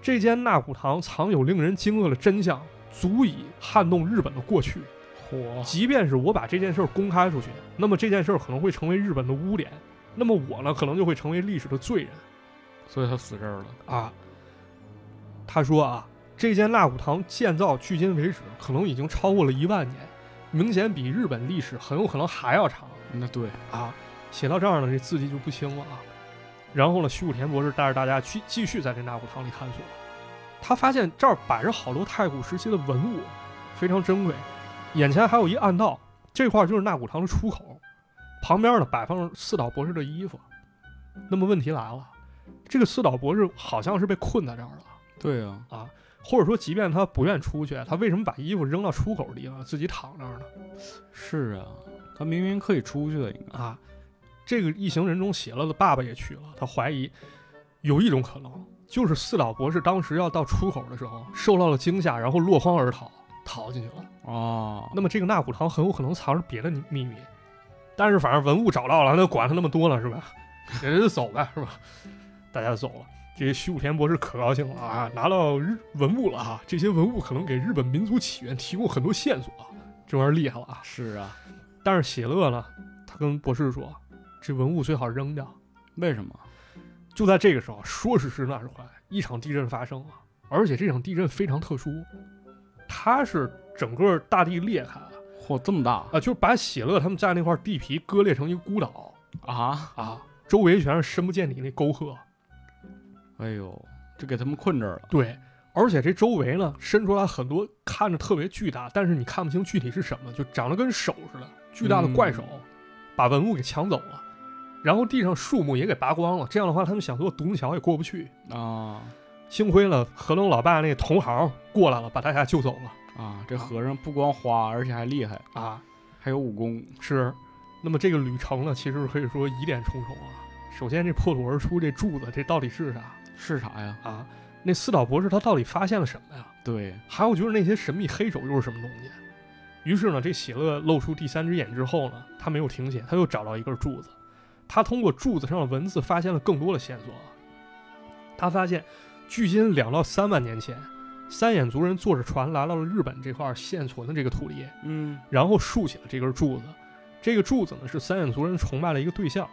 [SPEAKER 1] 这间纳古堂藏有令人惊愕的真相，足以撼动日本的过去。
[SPEAKER 2] 嚯，
[SPEAKER 1] 即便是我把这件事儿公开出去，那么这件事儿可能会成为日本的污点，那么我呢，可能就会成为历史的罪人。
[SPEAKER 2] 所以他死这儿了，
[SPEAKER 1] 啊，他说啊，这间纳骨堂建造距今为止可能已经超过了一万年，明显比日本历史很有可能还要长
[SPEAKER 2] 那对，
[SPEAKER 1] 啊。写到这儿呢，这字迹就不清了啊。然后呢，徐武田博士带着大家去继续在这纳骨堂里探索，他发现这儿摆着好多太古时期的文物，非常珍贵。眼前还有一暗道，这块儿就是纳古堂的出口，旁边呢摆放着四岛博士的衣服。那么问题来了，这个四岛博士好像是被困在这儿了。
[SPEAKER 2] 对啊，
[SPEAKER 1] 啊，或者说，即便他不愿出去，他为什么把衣服扔到出口的地方，自己躺那儿呢？
[SPEAKER 2] 是啊，他明明可以出去的，应该
[SPEAKER 1] 啊，这个一行人中，喜乐的爸爸也去了，他怀疑有一种可能，就是四岛博士当时要到出口的时候受到了惊吓，然后落荒而逃，逃进去了。
[SPEAKER 2] 哦，
[SPEAKER 1] 那么这个纳古堂很有可能藏着别的秘密，但是反正文物找到了，那管他那么多了是吧？人就走呗是吧？大家就走了。这些徐武田博士可高兴了啊，拿到日文物了啊！这些文物可能给日本民族起源提供很多线索，这玩意儿厉害了啊！
[SPEAKER 2] 是啊，
[SPEAKER 1] 但是喜乐呢，他跟博士说，这文物最好扔掉。
[SPEAKER 2] 为什么？
[SPEAKER 1] 就在这个时候，说时迟那时快，一场地震发生了，而且这场地震非常特殊，它是整个大地裂开了
[SPEAKER 2] 嚯，这么大
[SPEAKER 1] 啊，就是把喜乐他们家那块地皮割裂成一个孤岛
[SPEAKER 2] 啊！
[SPEAKER 1] 啊，周围全是深不见底那沟壑。
[SPEAKER 2] 哎呦，这给他们困这儿了。
[SPEAKER 1] 对，而且这周围呢伸出来很多看着特别巨大，但是你看不清具体是什么，就长得跟手似的巨大的怪手，把文物给抢走了，然后地上树木也给拔光了。这样的话，他们想做独木桥也过不去。
[SPEAKER 2] 啊
[SPEAKER 1] 幸亏了，河东老爸那同行过来了，把大家救走了
[SPEAKER 2] 啊！这和尚不光花，而且还厉害，
[SPEAKER 1] 啊。
[SPEAKER 2] 还有武功。
[SPEAKER 1] 是，那么这个旅程呢，其实可以说疑点重重啊。首先，这破土而出这柱子，这到底是啥
[SPEAKER 2] 是啥呀？
[SPEAKER 1] 啊？那四岛博士他到底发现了什么呀？
[SPEAKER 2] 对，
[SPEAKER 1] 还有就是那些神秘黑手又是什么东西？于是呢，这喜乐露出第三只眼之后呢，他没有停歇，他又找到一根柱子。他通过柱子上的文字发现了更多的线索。他发现，距今两到三万年前，三眼族人坐着船来到了日本这块现存的这个土地，
[SPEAKER 2] 嗯
[SPEAKER 1] 然后竖起了这根柱子。这个柱子呢，是三眼族人崇拜的一个对象。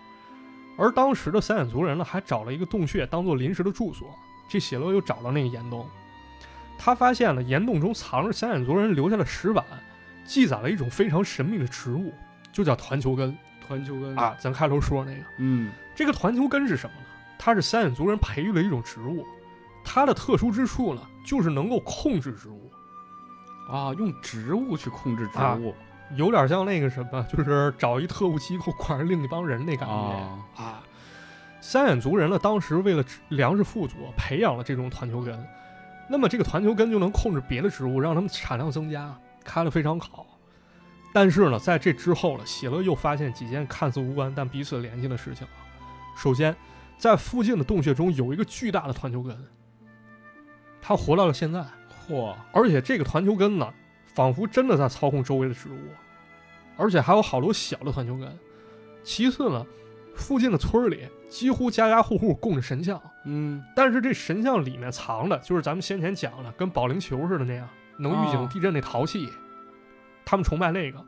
[SPEAKER 1] 而当时的三眼族人呢，还找了一个洞穴当做临时的住所。这喜乐又找到那个岩洞，他发现了岩洞中藏着三眼族人留下的石板，记载了一种非常神秘的植物，就叫团球根
[SPEAKER 2] 团球根，
[SPEAKER 1] 啊。咱开头说那个，
[SPEAKER 2] 嗯，
[SPEAKER 1] 这个团球根是什么呢？它是三眼族人培育的一种植物，它的特殊之处呢，就是能够控制植物，
[SPEAKER 2] 啊，用植物去控制植
[SPEAKER 1] 啊
[SPEAKER 2] 物
[SPEAKER 1] 有点像那个什么，[LAUGHS] 就是找一特务机构管着另一帮人那感觉
[SPEAKER 2] 啊，
[SPEAKER 1] 啊。三眼族人呢，当时为了粮食富足，培养了这种团球根，那么这个团球根就能控制别的植物，让它们产量增加，开得非常好。但是呢，在这之后呢，喜乐又发现几件看似无关但彼此联系的事情啊。首先，在附近的洞穴中有一个巨大的团球根，它活到了现在，
[SPEAKER 2] 嚯，
[SPEAKER 1] 而且这个团球根呢，仿佛真的在操控周围的植物，而且还有好多小的团球根。其次呢，附近的村儿里几乎家家户户供着神像，
[SPEAKER 2] 嗯，
[SPEAKER 1] 但是这神像里面藏的就是咱们先前讲的跟保龄球似的那样能预警
[SPEAKER 2] 哦
[SPEAKER 1] 地震那陶器，他们崇拜那个。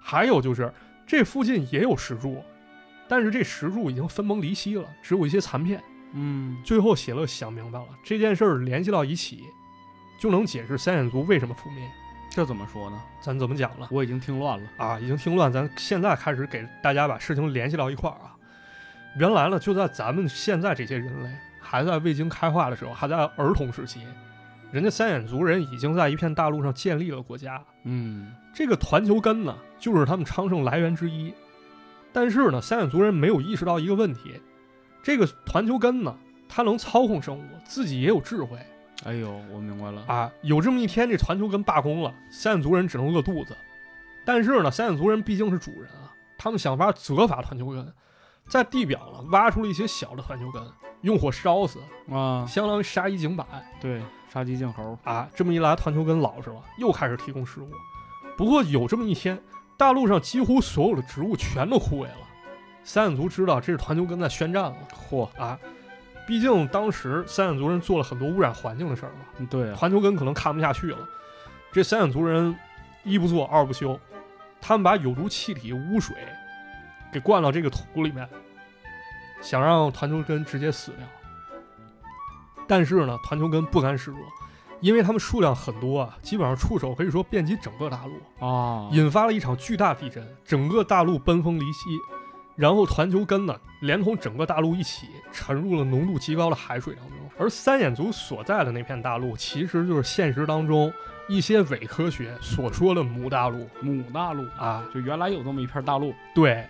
[SPEAKER 1] 还有就是这附近也有石柱，但是这石柱已经分崩离析了，只有一些残片。
[SPEAKER 2] 嗯，
[SPEAKER 1] 最后写乐想明白了，这件事儿联系到一起，就能解释三眼族为什么覆灭。
[SPEAKER 2] 这怎么说呢？
[SPEAKER 1] 咱怎么讲了
[SPEAKER 2] 我已经听乱了。
[SPEAKER 1] 啊？已经听乱，咱现在开始给大家把事情联系到一块儿啊。原来呢，就在咱们现在这些人类还在未经开化的时候，还在儿童时期，人家三眼族人已经在一片大陆上建立了国家。
[SPEAKER 2] 嗯，
[SPEAKER 1] 这个团球根呢，就是他们昌盛来源之一。但是呢，三眼族人没有意识到一个问题，这个团球根呢，它能操控生物，自己也有智慧。
[SPEAKER 2] 哎呦，我明白了。
[SPEAKER 1] 啊，有这么一天，这团球根罢工了，三眼族人只能饿肚子。但是呢，三眼族人毕竟是主人啊，他们想法责罚团球根，在地表呢挖出了一些小的团球根，用火烧死，
[SPEAKER 2] 啊，
[SPEAKER 1] 相当于杀一儆百
[SPEAKER 2] 对，杀鸡儆猴。
[SPEAKER 1] 啊。这么一来，团球根老实了，又开始提供食物。不过有这么一天，大陆上几乎所有的植物全都枯萎了。三眼族知道这是团球根在宣战了
[SPEAKER 2] 嚯，
[SPEAKER 1] 啊，毕竟当时三眼族人做了很多污染环境的事儿嘛。
[SPEAKER 2] 嗯对啊，
[SPEAKER 1] 团球根可能看不下去了。这三眼族人一不做二不休，他们把有毒气体污水给灌到这个土里面，想让团球根直接死掉。但是呢，团球根不甘示弱，因为他们数量很多啊，基本上触手可以说遍及整个大陆，
[SPEAKER 2] 啊，
[SPEAKER 1] 引发了一场巨大地震，整个大陆奔风离析。然后团球根呢，连同整个大陆一起沉入了浓度极高的海水当中。而三眼族所在的那片大陆，其实就是现实当中一些伪科学所说的母大陆
[SPEAKER 2] 母大陆，
[SPEAKER 1] 啊。
[SPEAKER 2] 就原来有这么一片大陆。
[SPEAKER 1] 对，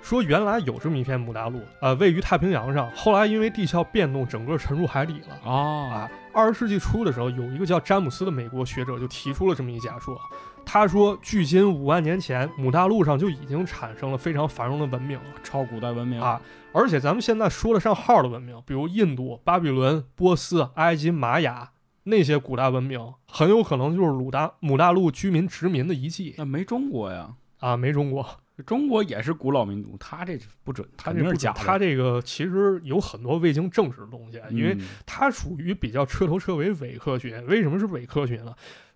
[SPEAKER 1] 说原来有这么一片母大陆，呃，位于太平洋上，后来因为地壳变动，整个沉入海底了。
[SPEAKER 2] 啊
[SPEAKER 1] 啊，二十世纪初的时候，有一个叫詹姆斯的美国学者就提出了这么一假说。他说，距今五万年前，母大陆上就已经产生了非常繁荣的文明了
[SPEAKER 2] 超古代文明
[SPEAKER 1] 啊！而且咱们现在说得上号的文明，比如印度、巴比伦、波斯、埃及、玛雅那些古代文明，很有可能就是鲁大母大陆居民殖民的遗迹
[SPEAKER 2] 那没中国呀，
[SPEAKER 1] 啊！没中国，
[SPEAKER 2] 中国也是古老民族，他这不准，肯
[SPEAKER 1] 他这不
[SPEAKER 2] 是假的。
[SPEAKER 1] 他这个其实有很多未经证实的东西，因为
[SPEAKER 2] 嗯
[SPEAKER 1] 它属于比较彻头彻尾伪科学。为什么是伪科学呢？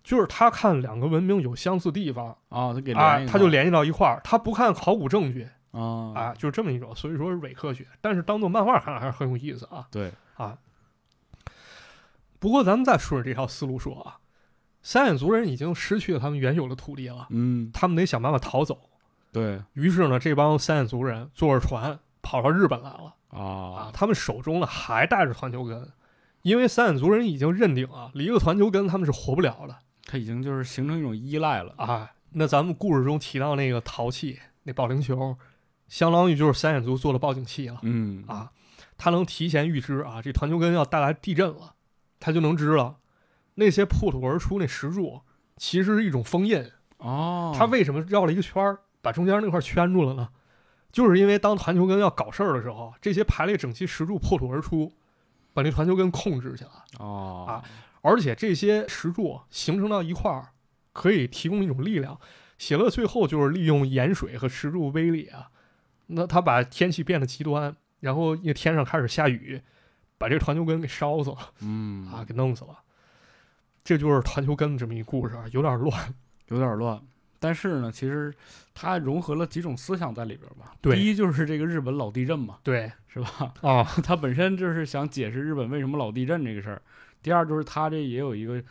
[SPEAKER 1] 就是他看两个文明有相似地方
[SPEAKER 2] 啊，他给
[SPEAKER 1] 啊
[SPEAKER 2] 连，一块
[SPEAKER 1] 他就联系到一块儿，他不看考古证据
[SPEAKER 2] 啊
[SPEAKER 1] 啊，就是这么一种，所以说是伪科学。但是当做漫画看还是很有意思啊
[SPEAKER 2] 对，
[SPEAKER 1] 啊。不过咱们再顺着这条思路说啊，三眼族人已经失去了他们原有的土地了，
[SPEAKER 2] 嗯，
[SPEAKER 1] 他们得想办法逃走。
[SPEAKER 2] 对
[SPEAKER 1] 于是呢，这帮三眼族人坐着船跑到日本来了。啊
[SPEAKER 2] 啊，，
[SPEAKER 1] 他们手中呢还带着团球根，因为三眼族人已经认定啊，离了团球根他们是活不了的
[SPEAKER 2] 他已经就是形成一种依赖了。
[SPEAKER 1] 啊。那咱们故事中提到那个陶器，那保龄球，相当于就是三眼族做的报警器了
[SPEAKER 2] 嗯
[SPEAKER 1] 啊。他能提前预知啊，这团球根要带来地震了，他就能知道那些破土而出那石柱其实是一种封印。
[SPEAKER 2] 哦，
[SPEAKER 1] 他为什么绕了一个圈儿，把中间那块圈住了呢？就是因为当团球根要搞事儿的时候，这些排列整齐石柱破土而出，把那团球根控制起来。
[SPEAKER 2] 哦
[SPEAKER 1] 啊而且这些石柱形成到一块儿，可以提供一种力量。写乐最后就是利用盐水和石柱威力啊，那他把天气变得极端，然后因为天上开始下雨，把这个团球根给烧死了
[SPEAKER 2] 嗯
[SPEAKER 1] 啊，给弄死了。这就是团球根这么一故事，啊，有点乱。[LAUGHS]
[SPEAKER 2] 有点乱。但是呢，其实它融合了几种思想在里边吧。
[SPEAKER 1] 对
[SPEAKER 2] 第一就是这个日本老地震嘛，
[SPEAKER 1] 对
[SPEAKER 2] 是吧？
[SPEAKER 1] 啊，[LAUGHS]
[SPEAKER 2] 它本身就是想解释日本为什么老地震这个事儿。第二就是它这也有一个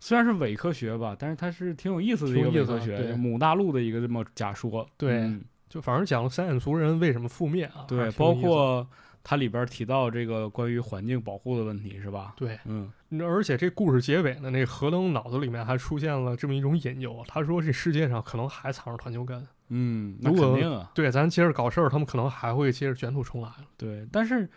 [SPEAKER 2] 虽然是伪科学吧，但是它是挺有意思的一个伪科学，
[SPEAKER 1] 对
[SPEAKER 2] 母大陆的一个这么假说。
[SPEAKER 1] 对
[SPEAKER 2] 嗯
[SPEAKER 1] 就反正讲了三眼族人为什么覆灭啊，
[SPEAKER 2] 对，包括它里边提到这个关于环境保护的问题，是吧？
[SPEAKER 1] 对，
[SPEAKER 2] 嗯，
[SPEAKER 1] 而且这故事结尾呢，那何登脑子里面还出现了这么一种隐忧，他说这世界上可能还藏着团球根。
[SPEAKER 2] 嗯，那肯定啊，
[SPEAKER 1] 对，咱接着搞事儿，他们可能还会接着卷土重来。
[SPEAKER 2] 对。但是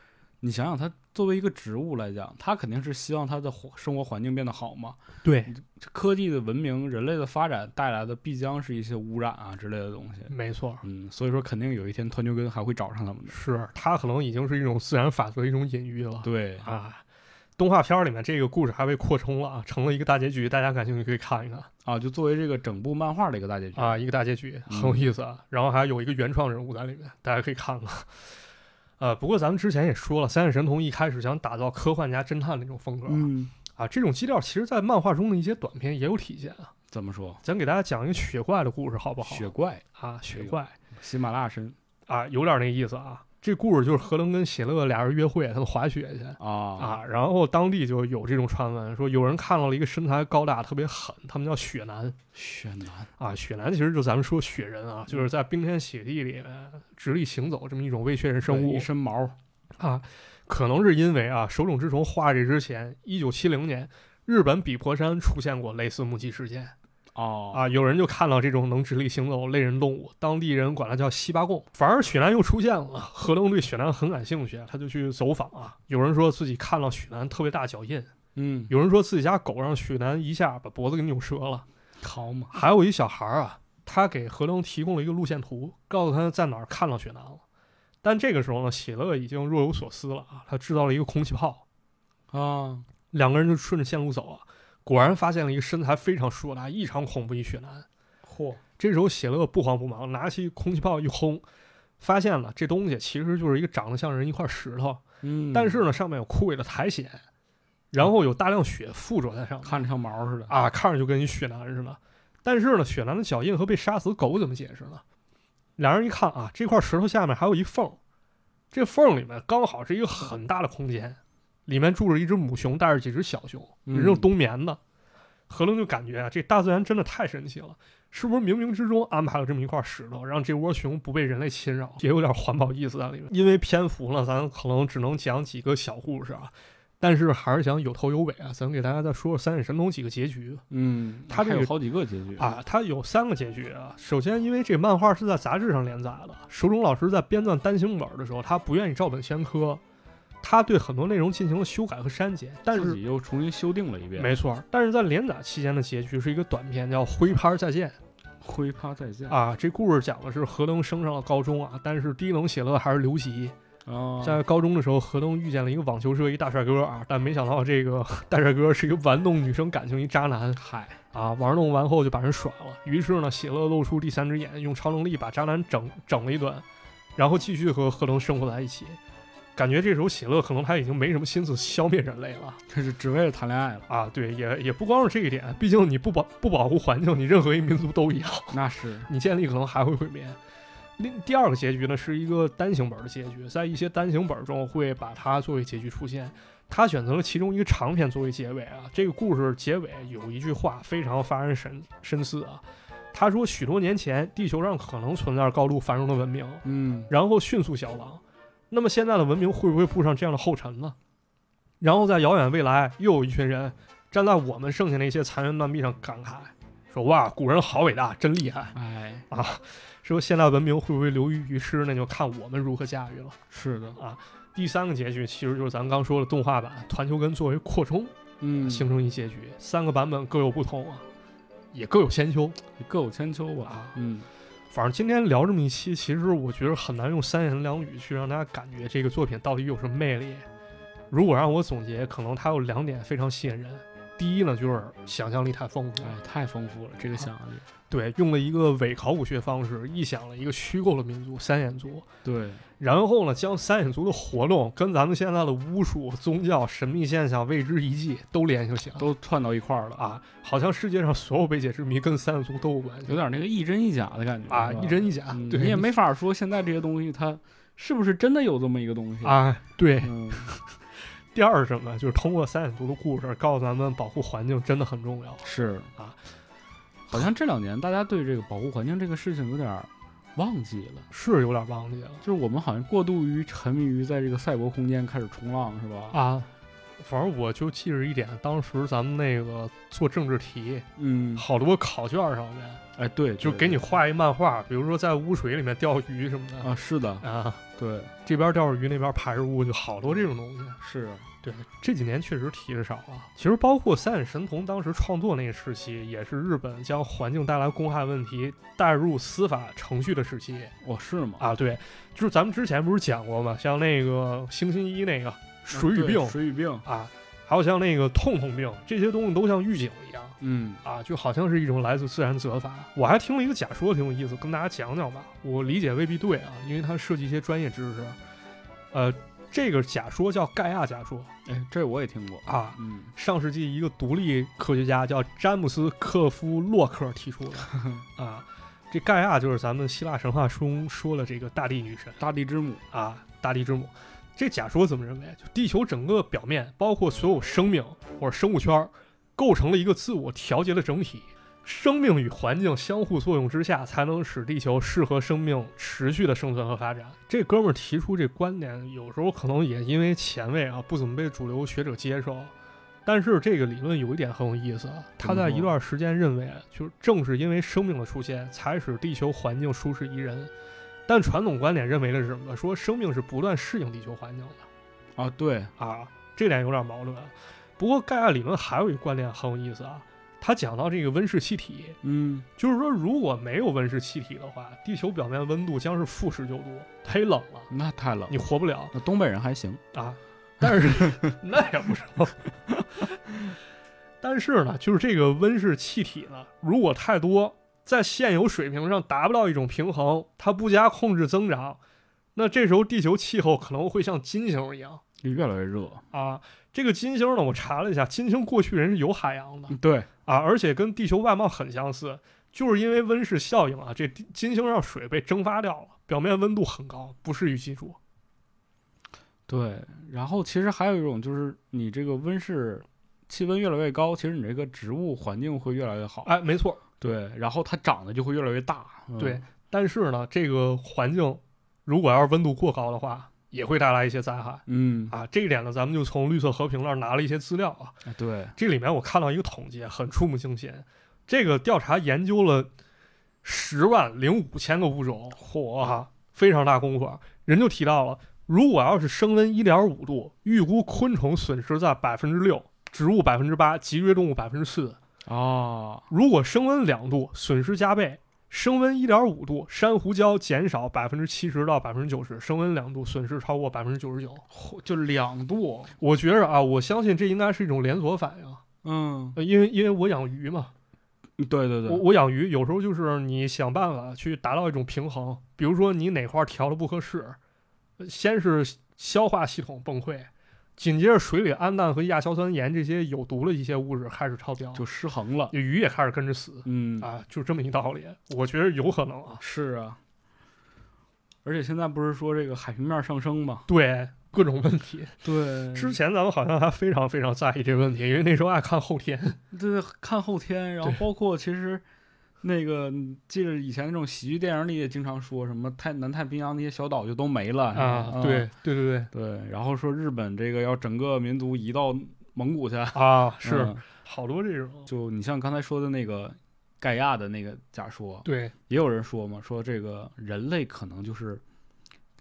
[SPEAKER 2] 你想想，它作为一个植物来讲，它肯定是希望它的活生活环境变得好嘛。
[SPEAKER 1] 对，
[SPEAKER 2] 科技的文明、人类的发展带来的必将是一些污染啊之类的东西。
[SPEAKER 1] 没错，
[SPEAKER 2] 嗯，所以说肯定有一天团球根还会找上他们的。
[SPEAKER 1] 是他可能已经是一种自然法则一种隐喻了。
[SPEAKER 2] 对，
[SPEAKER 1] 啊，动画片儿里面这个故事还被扩充了啊，成了一个大结局，大家感兴趣可以看一看
[SPEAKER 2] 啊，就作为这个整部漫画的一个大结局。
[SPEAKER 1] 啊，一个大结局
[SPEAKER 2] 嗯
[SPEAKER 1] 很有意思啊。然后还有一个原创人物在里面，大家可以看看。呃，不过咱们之前也说了，三眼神童一开始想打造科幻加侦探那种风格、
[SPEAKER 2] 嗯，
[SPEAKER 1] 啊，这种基调其实在漫画中的一些短片也有体现啊。
[SPEAKER 2] 怎么说？
[SPEAKER 1] 咱给大家讲一个雪怪的故事好不好？
[SPEAKER 2] 雪怪，
[SPEAKER 1] 啊，雪怪
[SPEAKER 2] 喜马拉雅神
[SPEAKER 1] 啊，有点那意思啊。这故事就是何龙跟喜乐俩人约会，他们滑雪去。
[SPEAKER 2] 啊
[SPEAKER 1] 啊，然后当地就有这种传闻，说有人看到了一个身材高大、特别狠，他们叫雪男
[SPEAKER 2] 雪男
[SPEAKER 1] 啊。雪男其实就咱们说雪人啊，就是在冰天雪地里面直立行走这么一种未确认生物
[SPEAKER 2] 一身毛
[SPEAKER 1] 啊。可能是因为啊，手冢治虫画这之前，一九七零年日本比婆山出现过类似目击事件
[SPEAKER 2] 哦
[SPEAKER 1] 啊，有人就看到这种能直立行走类人动物，当地人管它叫西巴贡。反而雪男又出现了，何登对雪男很感兴趣，他就去走访啊。有人说自己看到雪男特别大脚印。
[SPEAKER 2] 嗯，
[SPEAKER 1] 有人说自己家狗让雪男一下把脖子给扭折了，
[SPEAKER 2] 好嘛，
[SPEAKER 1] 还有一小孩儿啊，他给何登提供了一个路线图，告诉他在哪儿看到雪男了。但这个时候呢，喜乐已经若有所思了啊，他制造了一个空气炮，
[SPEAKER 2] 啊，
[SPEAKER 1] 两个人就顺着线路走啊，果然发现了一个身材非常硕大、异常恐怖一雪男。
[SPEAKER 2] 嚯，
[SPEAKER 1] 这时候喜乐不慌不忙，拿起空气炮一轰，发现了这东西其实就是一个长得像人一块石头，
[SPEAKER 2] 嗯，
[SPEAKER 1] 但是呢上面有枯萎的苔藓，然后有大量血附着在上面。
[SPEAKER 2] 看着像毛似的
[SPEAKER 1] 啊，看着就跟一雪男似的。但是呢，雪男的脚印和被杀死狗怎么解释呢？两人一看啊，这块石头下面还有一缝，这缝里面刚好是一个很大的空间，里面住着一只母熊，带着几只小熊，
[SPEAKER 2] 嗯
[SPEAKER 1] 人正冬眠呢。何龙就感觉啊，这大自然真的太神奇了，是不是冥冥之中安排了这么一块石头，让这窝熊不被人类侵扰，也有点环保意思在里面。因为篇幅呢，咱可能只能讲几个小故事啊，但是还是想有头有尾啊，咱给大家再说说三眼神童几个结局。
[SPEAKER 2] 嗯，
[SPEAKER 1] 它这个
[SPEAKER 2] 有好几个结局
[SPEAKER 1] 啊，它有三个结局啊。首先，因为这漫画是在杂志上连载的，手冢老师在编撰单行本的时候，他不愿意照本宣科，他对很多内容进行了修改和删减。但是，
[SPEAKER 2] 自己又重新修订了一遍。
[SPEAKER 1] 没错，但是在连载期间的结局是一个短片，叫《挥拍再见
[SPEAKER 2] 挥拍再见》
[SPEAKER 1] 啊。这故事讲的是何登升上了高中啊，但是低能写乐还是留级。
[SPEAKER 2] 啊，
[SPEAKER 1] 在高中的时候，何登遇见了一个网球社一大帅哥啊，但没想到这个 [LAUGHS] 大帅哥是一个玩弄女生感情一渣男。
[SPEAKER 2] 嗨，
[SPEAKER 1] 啊，玩弄完后就把人甩了。于是呢，喜乐露出第三只眼，用超能力把渣男整整了一顿，然后继续和何龙生活在一起。感觉这时候喜乐可能他已经没什么心思消灭人类了
[SPEAKER 2] 这是只为了谈恋爱了，
[SPEAKER 1] 啊！对，也也不光是这一点，毕竟你不保不保护环境，你任何一民族都一样，
[SPEAKER 2] 那是
[SPEAKER 1] 你建立可能还会毁灭。另第二个结局呢，是一个单行本的结局，在一些单行本中会把它作为结局出现。他选择了其中一个长篇作为结尾啊。这个故事结尾有一句话非常发人深深思啊。他说，许多年前，地球上可能存在高度繁荣的文明，
[SPEAKER 2] 嗯，
[SPEAKER 1] 然后迅速消亡。那么现在的文明会不会步上这样的后尘呢？然后在遥远未来，又有一群人站在我们剩下那些残垣断壁上感慨，说：“哇，古人好伟大，真厉害
[SPEAKER 2] 哎，
[SPEAKER 1] 啊！”说现代文明会不会流于于世，那就看我们如何驾驭了。
[SPEAKER 2] 是的啊，
[SPEAKER 1] 第三个结局其实就是咱刚说的动画版团球根作为扩充
[SPEAKER 2] 嗯，
[SPEAKER 1] 形成一结局，三个版本各有不同啊，也各有千秋。
[SPEAKER 2] 各有千秋吧
[SPEAKER 1] 啊，
[SPEAKER 2] 嗯，
[SPEAKER 1] 反正今天聊这么一期，其实我觉得很难用三言两语去让大家感觉这个作品到底有什么魅力。如果让我总结，可能它有两点非常吸引人。第一呢，就是想象力太丰富了，
[SPEAKER 2] 哎，太丰富了，这个想象力，
[SPEAKER 1] 对，用了一个伪考古学方式，臆想了一个虚构的民族三眼族，
[SPEAKER 2] 对，
[SPEAKER 1] 然后呢，将三眼族的活动跟咱们现在的巫术、宗教、神秘现象、未知遗迹都联系起来，
[SPEAKER 2] 都串到一块儿了，
[SPEAKER 1] 啊，好像世界上所有未解之谜跟三眼族都有关。系
[SPEAKER 2] 有点那个一真一假的感觉
[SPEAKER 1] 啊，一真一假，对，
[SPEAKER 2] 嗯你也没法说现在这些东西它是不是真的有这么一个东西，
[SPEAKER 1] 啊，对，
[SPEAKER 2] 嗯，
[SPEAKER 1] 第二是什么？就是通过三眼族的故事，告诉咱们保护环境真的很重要。
[SPEAKER 2] 是
[SPEAKER 1] 啊，
[SPEAKER 2] 好像这两年大家对这个保护环境这个事情有点儿忘记了，
[SPEAKER 1] 是有点忘记了
[SPEAKER 2] 就是我们好像过度于沉迷于在这个赛博空间开始冲浪，是吧？
[SPEAKER 1] 啊。反正我就记着一点，当时咱们那个做政治题，
[SPEAKER 2] 嗯，
[SPEAKER 1] 好多考卷上面
[SPEAKER 2] 哎，对，
[SPEAKER 1] 就给你画一漫画，比如说在污水里面钓鱼什么的
[SPEAKER 2] 啊，是的，
[SPEAKER 1] 啊，
[SPEAKER 2] 对，
[SPEAKER 1] 这边钓着鱼，那边排着污，就好多这种东西。
[SPEAKER 2] 是，
[SPEAKER 1] 对，这几年确实提的少了。其实包括三眼神童当时创作那个时期，也是日本将环境带来公害问题带入司法程序的时期
[SPEAKER 2] 哦，是吗？
[SPEAKER 1] 啊。对，就是咱们之前不是讲过吗？像那个星星一那个水与
[SPEAKER 2] 啊对
[SPEAKER 1] 病
[SPEAKER 2] 水与病，
[SPEAKER 1] 啊，还有像那个痛痛病，这些东西都像预警一样
[SPEAKER 2] 嗯，
[SPEAKER 1] 啊，就好像是一种来自自然责罚。我还听了一个假说，挺有意思，跟大家讲讲吧。我理解未必对啊，因为它涉及一些专业知识。呃，这个假说叫盖亚假说
[SPEAKER 2] 哎，这我也听过，
[SPEAKER 1] 啊。
[SPEAKER 2] 嗯，
[SPEAKER 1] 上世纪一个独立科学家叫詹姆斯·克夫洛克提出的 [LAUGHS] 啊。这盖亚就是咱们希腊神话中说的这个大地女神
[SPEAKER 2] 大地之母，
[SPEAKER 1] 啊，大地之母。这假说怎么认为？就地球整个表面，包括所有生命或者生物圈儿，构成了一个自我调节的整体。生命与环境相互作用之下，才能使地球适合生命持续的生存和发展。这哥们儿提出这观点，有时候可能也因为前卫啊，不怎么被主流学者接受。但是这个理论有一点很有意思啊，他在一段时间认为，就是正是因为生命的出现，才使地球环境舒适宜人。但传统观点认为的是什么？说生命是不断适应地球环境的。
[SPEAKER 2] 啊，对，
[SPEAKER 1] 啊，这点有点矛盾。不过盖亚理论还有一个观点很有意思啊，他讲到这个温室气体，
[SPEAKER 2] 嗯，
[SPEAKER 1] 就是说如果没有温室气体的话，地球表面温度将是负十九度，忒冷了，
[SPEAKER 2] 那太冷
[SPEAKER 1] 你，活不了
[SPEAKER 2] 那东北人还行，
[SPEAKER 1] 啊。但是那也不成。[LAUGHS] 但是呢，就是这个温室气体呢，如果太多，在现有水平上达不到一种平衡，它不加控制增长，那这时候地球气候可能会像金星一样。
[SPEAKER 2] 就越来越热，
[SPEAKER 1] 啊，这个金星呢，我查了一下，金星过去人是有海洋的。
[SPEAKER 2] 嗯对，
[SPEAKER 1] 啊，而且跟地球外貌很相似，就是因为温室效应啊，这金星上水被蒸发掉了，表面温度很高，不适于居住。
[SPEAKER 2] 对，然后其实还有一种就是你这个温室气温越来越高，其实你这个植物环境会越来越好，
[SPEAKER 1] 哎，没错，
[SPEAKER 2] 对，然后它长得就会越来越大，嗯。
[SPEAKER 1] 对，但是呢，这个环境如果要是温度过高的话，也会带来一些灾害
[SPEAKER 2] 嗯，
[SPEAKER 1] 啊。这一点呢，咱们就从绿色和平那儿拿了一些资料啊。
[SPEAKER 2] 哎对，
[SPEAKER 1] 这里面我看到一个统计，很触目惊心。这个调查研究了十万零五千个物种，嚯、啊，非常大功夫。人就提到了，如果要是升温一点五度，预估昆虫损失在百分之六，植物百分之八，脊椎动物百分之四。
[SPEAKER 2] 啊，
[SPEAKER 1] 如果升温两度，损失加倍；升温一点五度，珊瑚礁减少百分之七十到百分之九十；升温两度，损失超过百分之九十九。
[SPEAKER 2] 嚯就两度，
[SPEAKER 1] 我觉着啊，我相信这应该是一种连锁反应。
[SPEAKER 2] 嗯，
[SPEAKER 1] 呃，因为因为我养鱼嘛，
[SPEAKER 2] 对对对，
[SPEAKER 1] 我我养鱼有时候就是你想办法去达到一种平衡，比如说你哪块儿调的不合适，呃先是消化系统崩溃，紧接着水里氨氮和亚硝酸盐这些有毒的一些物质开始超标，
[SPEAKER 2] 就失衡了，
[SPEAKER 1] 鱼也开始跟着死
[SPEAKER 2] 嗯，
[SPEAKER 1] 啊，就这么一道理。我觉得有可能啊，
[SPEAKER 2] 是啊，而且现在不是说这个海平面上升吗，
[SPEAKER 1] 对各种问题。
[SPEAKER 2] 对
[SPEAKER 1] 之前咱们好像还非常非常在意这个问题，因为那时候爱看后天。
[SPEAKER 2] 对，看后天，然后包括其实那个，记得以前那种喜剧电影里也经常说什么太南太平洋那些小岛就都没了
[SPEAKER 1] 啊，
[SPEAKER 2] 嗯
[SPEAKER 1] 对对对对。
[SPEAKER 2] 对，然后说日本这个要整个民族移到蒙古去，
[SPEAKER 1] 啊，[LAUGHS] 是、
[SPEAKER 2] 嗯
[SPEAKER 1] 好多这种，
[SPEAKER 2] 就你像刚才说的那个盖亚的那个假说，
[SPEAKER 1] 对。
[SPEAKER 2] 也有人说嘛，说这个人类可能就是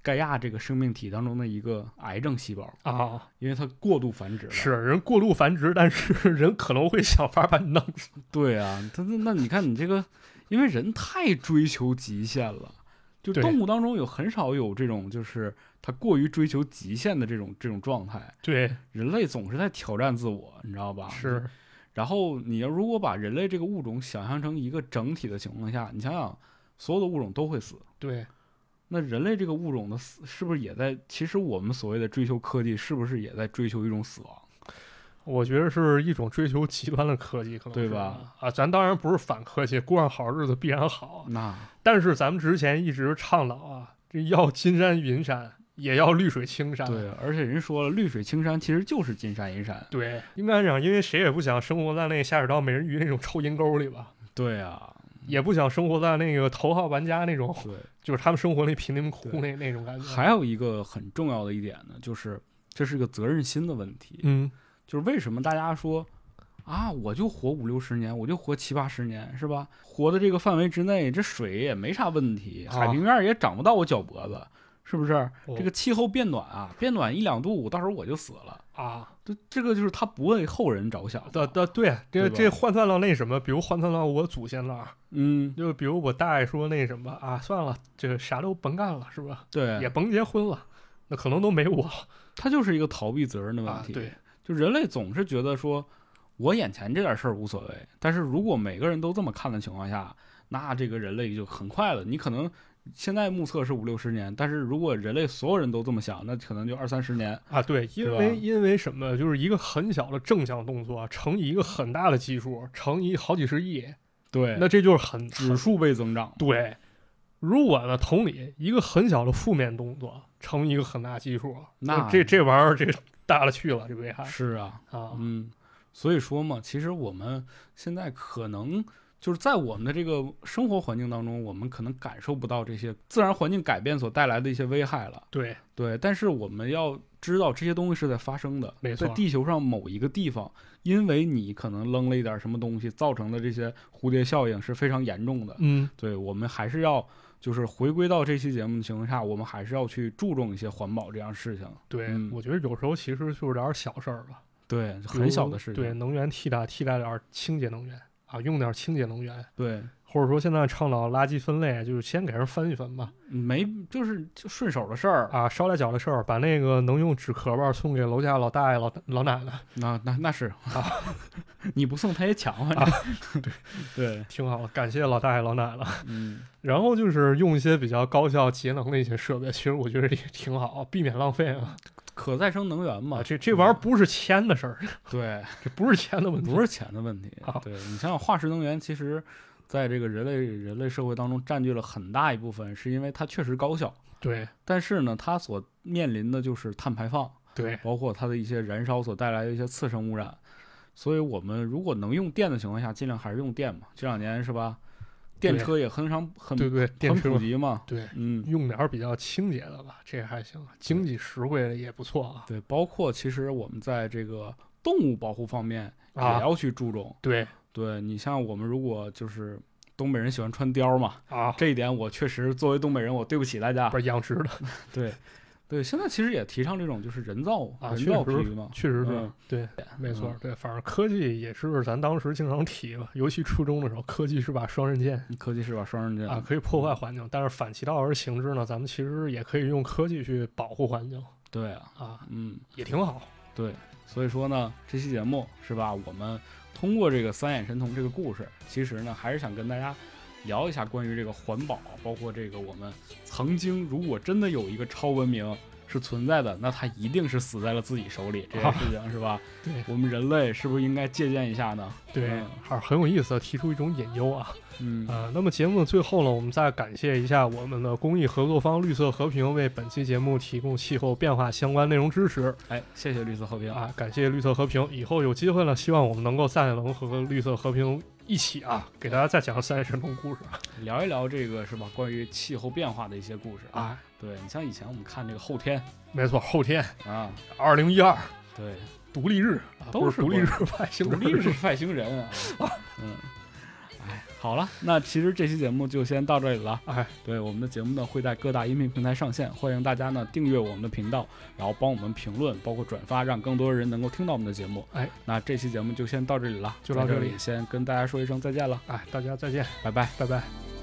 [SPEAKER 2] 盖亚这个生命体当中的一个癌症细胞，
[SPEAKER 1] 啊，
[SPEAKER 2] 因为它过度繁殖了。
[SPEAKER 1] 是人过度繁殖，但是人可能会想法把你弄死。
[SPEAKER 2] 对啊，他那那你看你这个，因为人太追求极限了，就动物当中有很少有这种就是它过于追求极限的这种这种状态，
[SPEAKER 1] 对，
[SPEAKER 2] 人类总是在挑战自我，你知道吧？
[SPEAKER 1] 是。
[SPEAKER 2] 然后你要如果把人类这个物种想象成一个整体的情况下，你想想，所有的物种都会死。
[SPEAKER 1] 对，
[SPEAKER 2] 那人类这个物种的死，是不是也在？其实我们所谓的追求科技，是不是也在追求一种死亡？
[SPEAKER 1] 我觉得是一种追求极端的科技，可能
[SPEAKER 2] 对吧？
[SPEAKER 1] 啊，咱当然不是反科技，过上好日子必然好。
[SPEAKER 2] 那
[SPEAKER 1] 但是咱们之前一直倡导啊，这要金山银山，也要绿水青山。
[SPEAKER 2] 对，而且人说了，绿水青山其实就是金山银山。
[SPEAKER 1] 对，应该讲，因为谁也不想生活在那个下水道美人鱼那种臭阴沟里吧，
[SPEAKER 2] 对啊，
[SPEAKER 1] 也不想生活在那个头号玩家那种，
[SPEAKER 2] 对。[LAUGHS]
[SPEAKER 1] 就是他们生活那贫民窟那那种感觉。
[SPEAKER 2] 还有一个很重要的一点呢，就是这是个责任心的问题。
[SPEAKER 1] 嗯，
[SPEAKER 2] 就是为什么大家说啊，我就活五六十年，我就活七八十年，是吧？活的这个范围之内，这水也没啥问题，
[SPEAKER 1] 啊
[SPEAKER 2] 海平面也涨不到我脚脖子，是不是？
[SPEAKER 1] 哦
[SPEAKER 2] 这个气候变暖啊，变暖一两度，到时候我就死了。
[SPEAKER 1] 啊，
[SPEAKER 2] 这这个就是他不为后人着想
[SPEAKER 1] 的的对，这
[SPEAKER 2] 对
[SPEAKER 1] 这换算到那什么，比如换算到我祖先那儿，
[SPEAKER 2] 嗯，
[SPEAKER 1] 就比如我大爷说那什么啊，算了，这个啥都甭干了，是吧？
[SPEAKER 2] 对也，
[SPEAKER 1] 甭结婚了，那可能都没我 [LAUGHS]
[SPEAKER 2] 他就是一个逃避责任的问
[SPEAKER 1] 啊。
[SPEAKER 2] 题。
[SPEAKER 1] 对，
[SPEAKER 2] 就人类总是觉得说，我眼前这点事儿无所谓，但是如果每个人都这么看的情况下，那这个人类就很快了。你可能现在目测是五六十年，但是如果人类所有人都这么想，那可能就二三十年。
[SPEAKER 1] 啊，对，因为因为什么？就是一个很小的正向动作乘以一个很大的基数，乘以好几十亿，
[SPEAKER 2] 对
[SPEAKER 1] 那这就是很
[SPEAKER 2] 指数倍增长。
[SPEAKER 1] 对。如果呢，同理，一个很小的负面动作乘以一个很大基数，
[SPEAKER 2] 那
[SPEAKER 1] 这这玩意儿这大了去了，这危害
[SPEAKER 2] 是啊，
[SPEAKER 1] 啊，
[SPEAKER 2] 嗯，所以说嘛，其实我们现在可能就是在我们的这个生活环境当中，我们可能感受不到这些自然环境改变所带来的一些危害了。
[SPEAKER 1] 对，
[SPEAKER 2] 对，但是我们要知道这些东西是在发生的，
[SPEAKER 1] 没错
[SPEAKER 2] 在地球上某一个地方，因为你可能扔了一点什么东西，造成的这些蝴蝶效应是非常严重的。
[SPEAKER 1] 嗯，
[SPEAKER 2] 对，我们还是要就是回归到这期节目的情况下，我们还是要去注重一些环保这样事情。
[SPEAKER 1] 对，
[SPEAKER 2] 嗯
[SPEAKER 1] 我觉得有时候其实就是点儿小事儿吧，
[SPEAKER 2] 对，很小的事情。
[SPEAKER 1] 对，能源替代替代点儿清洁能源啊，用点清洁能源，
[SPEAKER 2] 对，
[SPEAKER 1] 或者说现在倡导垃圾分类，就是先给人分一分吧。
[SPEAKER 2] 没就是就顺手的事儿。
[SPEAKER 1] 啊，捎带脚的事儿，把那个能用纸壳吧送给楼下老大爷、老老奶奶，
[SPEAKER 2] 那那那是啊，你不送他也抢，反正对对，[LAUGHS]
[SPEAKER 1] 挺好，感谢老大爷、老奶奶。
[SPEAKER 2] 嗯，[LAUGHS]
[SPEAKER 1] 然后就是用一些比较高效、节能的一些设备，其实我觉得也挺好，避免浪费啊。
[SPEAKER 2] 可再生能源嘛
[SPEAKER 1] 啊，，这这玩意儿不是钱的事儿，[LAUGHS]
[SPEAKER 2] 对，
[SPEAKER 1] 这不是钱的问题。
[SPEAKER 2] 不是钱的问题
[SPEAKER 1] 好。
[SPEAKER 2] 对你想想，化石能源其实在这个人类人类社会当中占据了很大一部分，是因为它确实高效，
[SPEAKER 1] 对
[SPEAKER 2] 但是呢，它所面临的就是碳排放，
[SPEAKER 1] 对
[SPEAKER 2] 包括它的一些燃烧所带来的一些次生污染。所以我们如果能用电的情况下，尽量还是用电嘛。这两年是吧，电车也很常很
[SPEAKER 1] 对对，电
[SPEAKER 2] 很
[SPEAKER 1] 车
[SPEAKER 2] 普及嘛。
[SPEAKER 1] 对，
[SPEAKER 2] 嗯，
[SPEAKER 1] 用点儿比较清洁的吧，这还行，经济实惠的也不错啊。
[SPEAKER 2] 对，包括其实我们在这个动物保护方面也
[SPEAKER 1] 啊，
[SPEAKER 2] 要去注重。
[SPEAKER 1] 对
[SPEAKER 2] 对你像我们如果就是东北人喜欢穿貂嘛，
[SPEAKER 1] 啊，
[SPEAKER 2] 这一点我确实作为东北人，我对不起大家
[SPEAKER 1] 不。是养殖的
[SPEAKER 2] 对，[LAUGHS] 对，现在其实也提倡这种就是人造、
[SPEAKER 1] 啊，
[SPEAKER 2] 人造皮嘛。
[SPEAKER 1] 确实是
[SPEAKER 2] 嗯，
[SPEAKER 1] 对，没错
[SPEAKER 2] 嗯，
[SPEAKER 1] 对，反正科技也是咱当时经常提吧，尤其初中的时候，科技是把双刃剑
[SPEAKER 2] 科技是把双刃剑
[SPEAKER 1] 啊，可以破坏环境，但是反其道而行之呢，咱们其实也可以用科技去保护环境
[SPEAKER 2] 对啊，
[SPEAKER 1] 啊，
[SPEAKER 2] 嗯，
[SPEAKER 1] 也挺好。
[SPEAKER 2] 对，所以说呢，这期节目是吧？我们通过这个三眼神童这个故事，其实呢，还是想跟大家聊一下关于这个环保，包括这个我们曾经如果真的有一个超文明是存在的，那它一定是死在了自己手里，这件事情 [LAUGHS] 是吧？
[SPEAKER 1] 对
[SPEAKER 2] 我们人类是不是应该借鉴一下呢？
[SPEAKER 1] 对
[SPEAKER 2] 嗯，
[SPEAKER 1] 还是很有意思的，提出一种隐忧啊。
[SPEAKER 2] 嗯，
[SPEAKER 1] 呃，那么节目的最后呢，我们再感谢一下我们的公益合作方绿色和平为本期节目提供气候变化相关内容支持
[SPEAKER 2] 哎，谢谢绿色和平
[SPEAKER 1] 啊，感谢绿色和平。以后有机会了，希望我们能够再能和绿色和平一起啊，给大家再讲三神龙故事
[SPEAKER 2] 聊一聊这个是吧？关于气候变化的一些故事啊。
[SPEAKER 1] 啊。
[SPEAKER 2] 对你像以前我们看这个后天
[SPEAKER 1] 没错，后天
[SPEAKER 2] 啊，
[SPEAKER 1] 二零一二
[SPEAKER 2] 对，
[SPEAKER 1] 独立日啊，
[SPEAKER 2] 都是 [LAUGHS]
[SPEAKER 1] 独立日外星
[SPEAKER 2] 独立日外星人啊。[LAUGHS] 嗯，哎，好了，那其实这期节目就先到这里了。
[SPEAKER 1] 哎，
[SPEAKER 2] 对，我们的节目呢会在各大音频平台上线，欢迎大家呢订阅我们的频道，然后帮我们评论，包括转发，让更多人能够听到我们的节目。
[SPEAKER 1] 哎，
[SPEAKER 2] 那这期节目就先到这里了，
[SPEAKER 1] 就到这里
[SPEAKER 2] 先跟大家说一声再见了，
[SPEAKER 1] 哎，大家再见，
[SPEAKER 2] 拜拜。
[SPEAKER 1] 拜拜。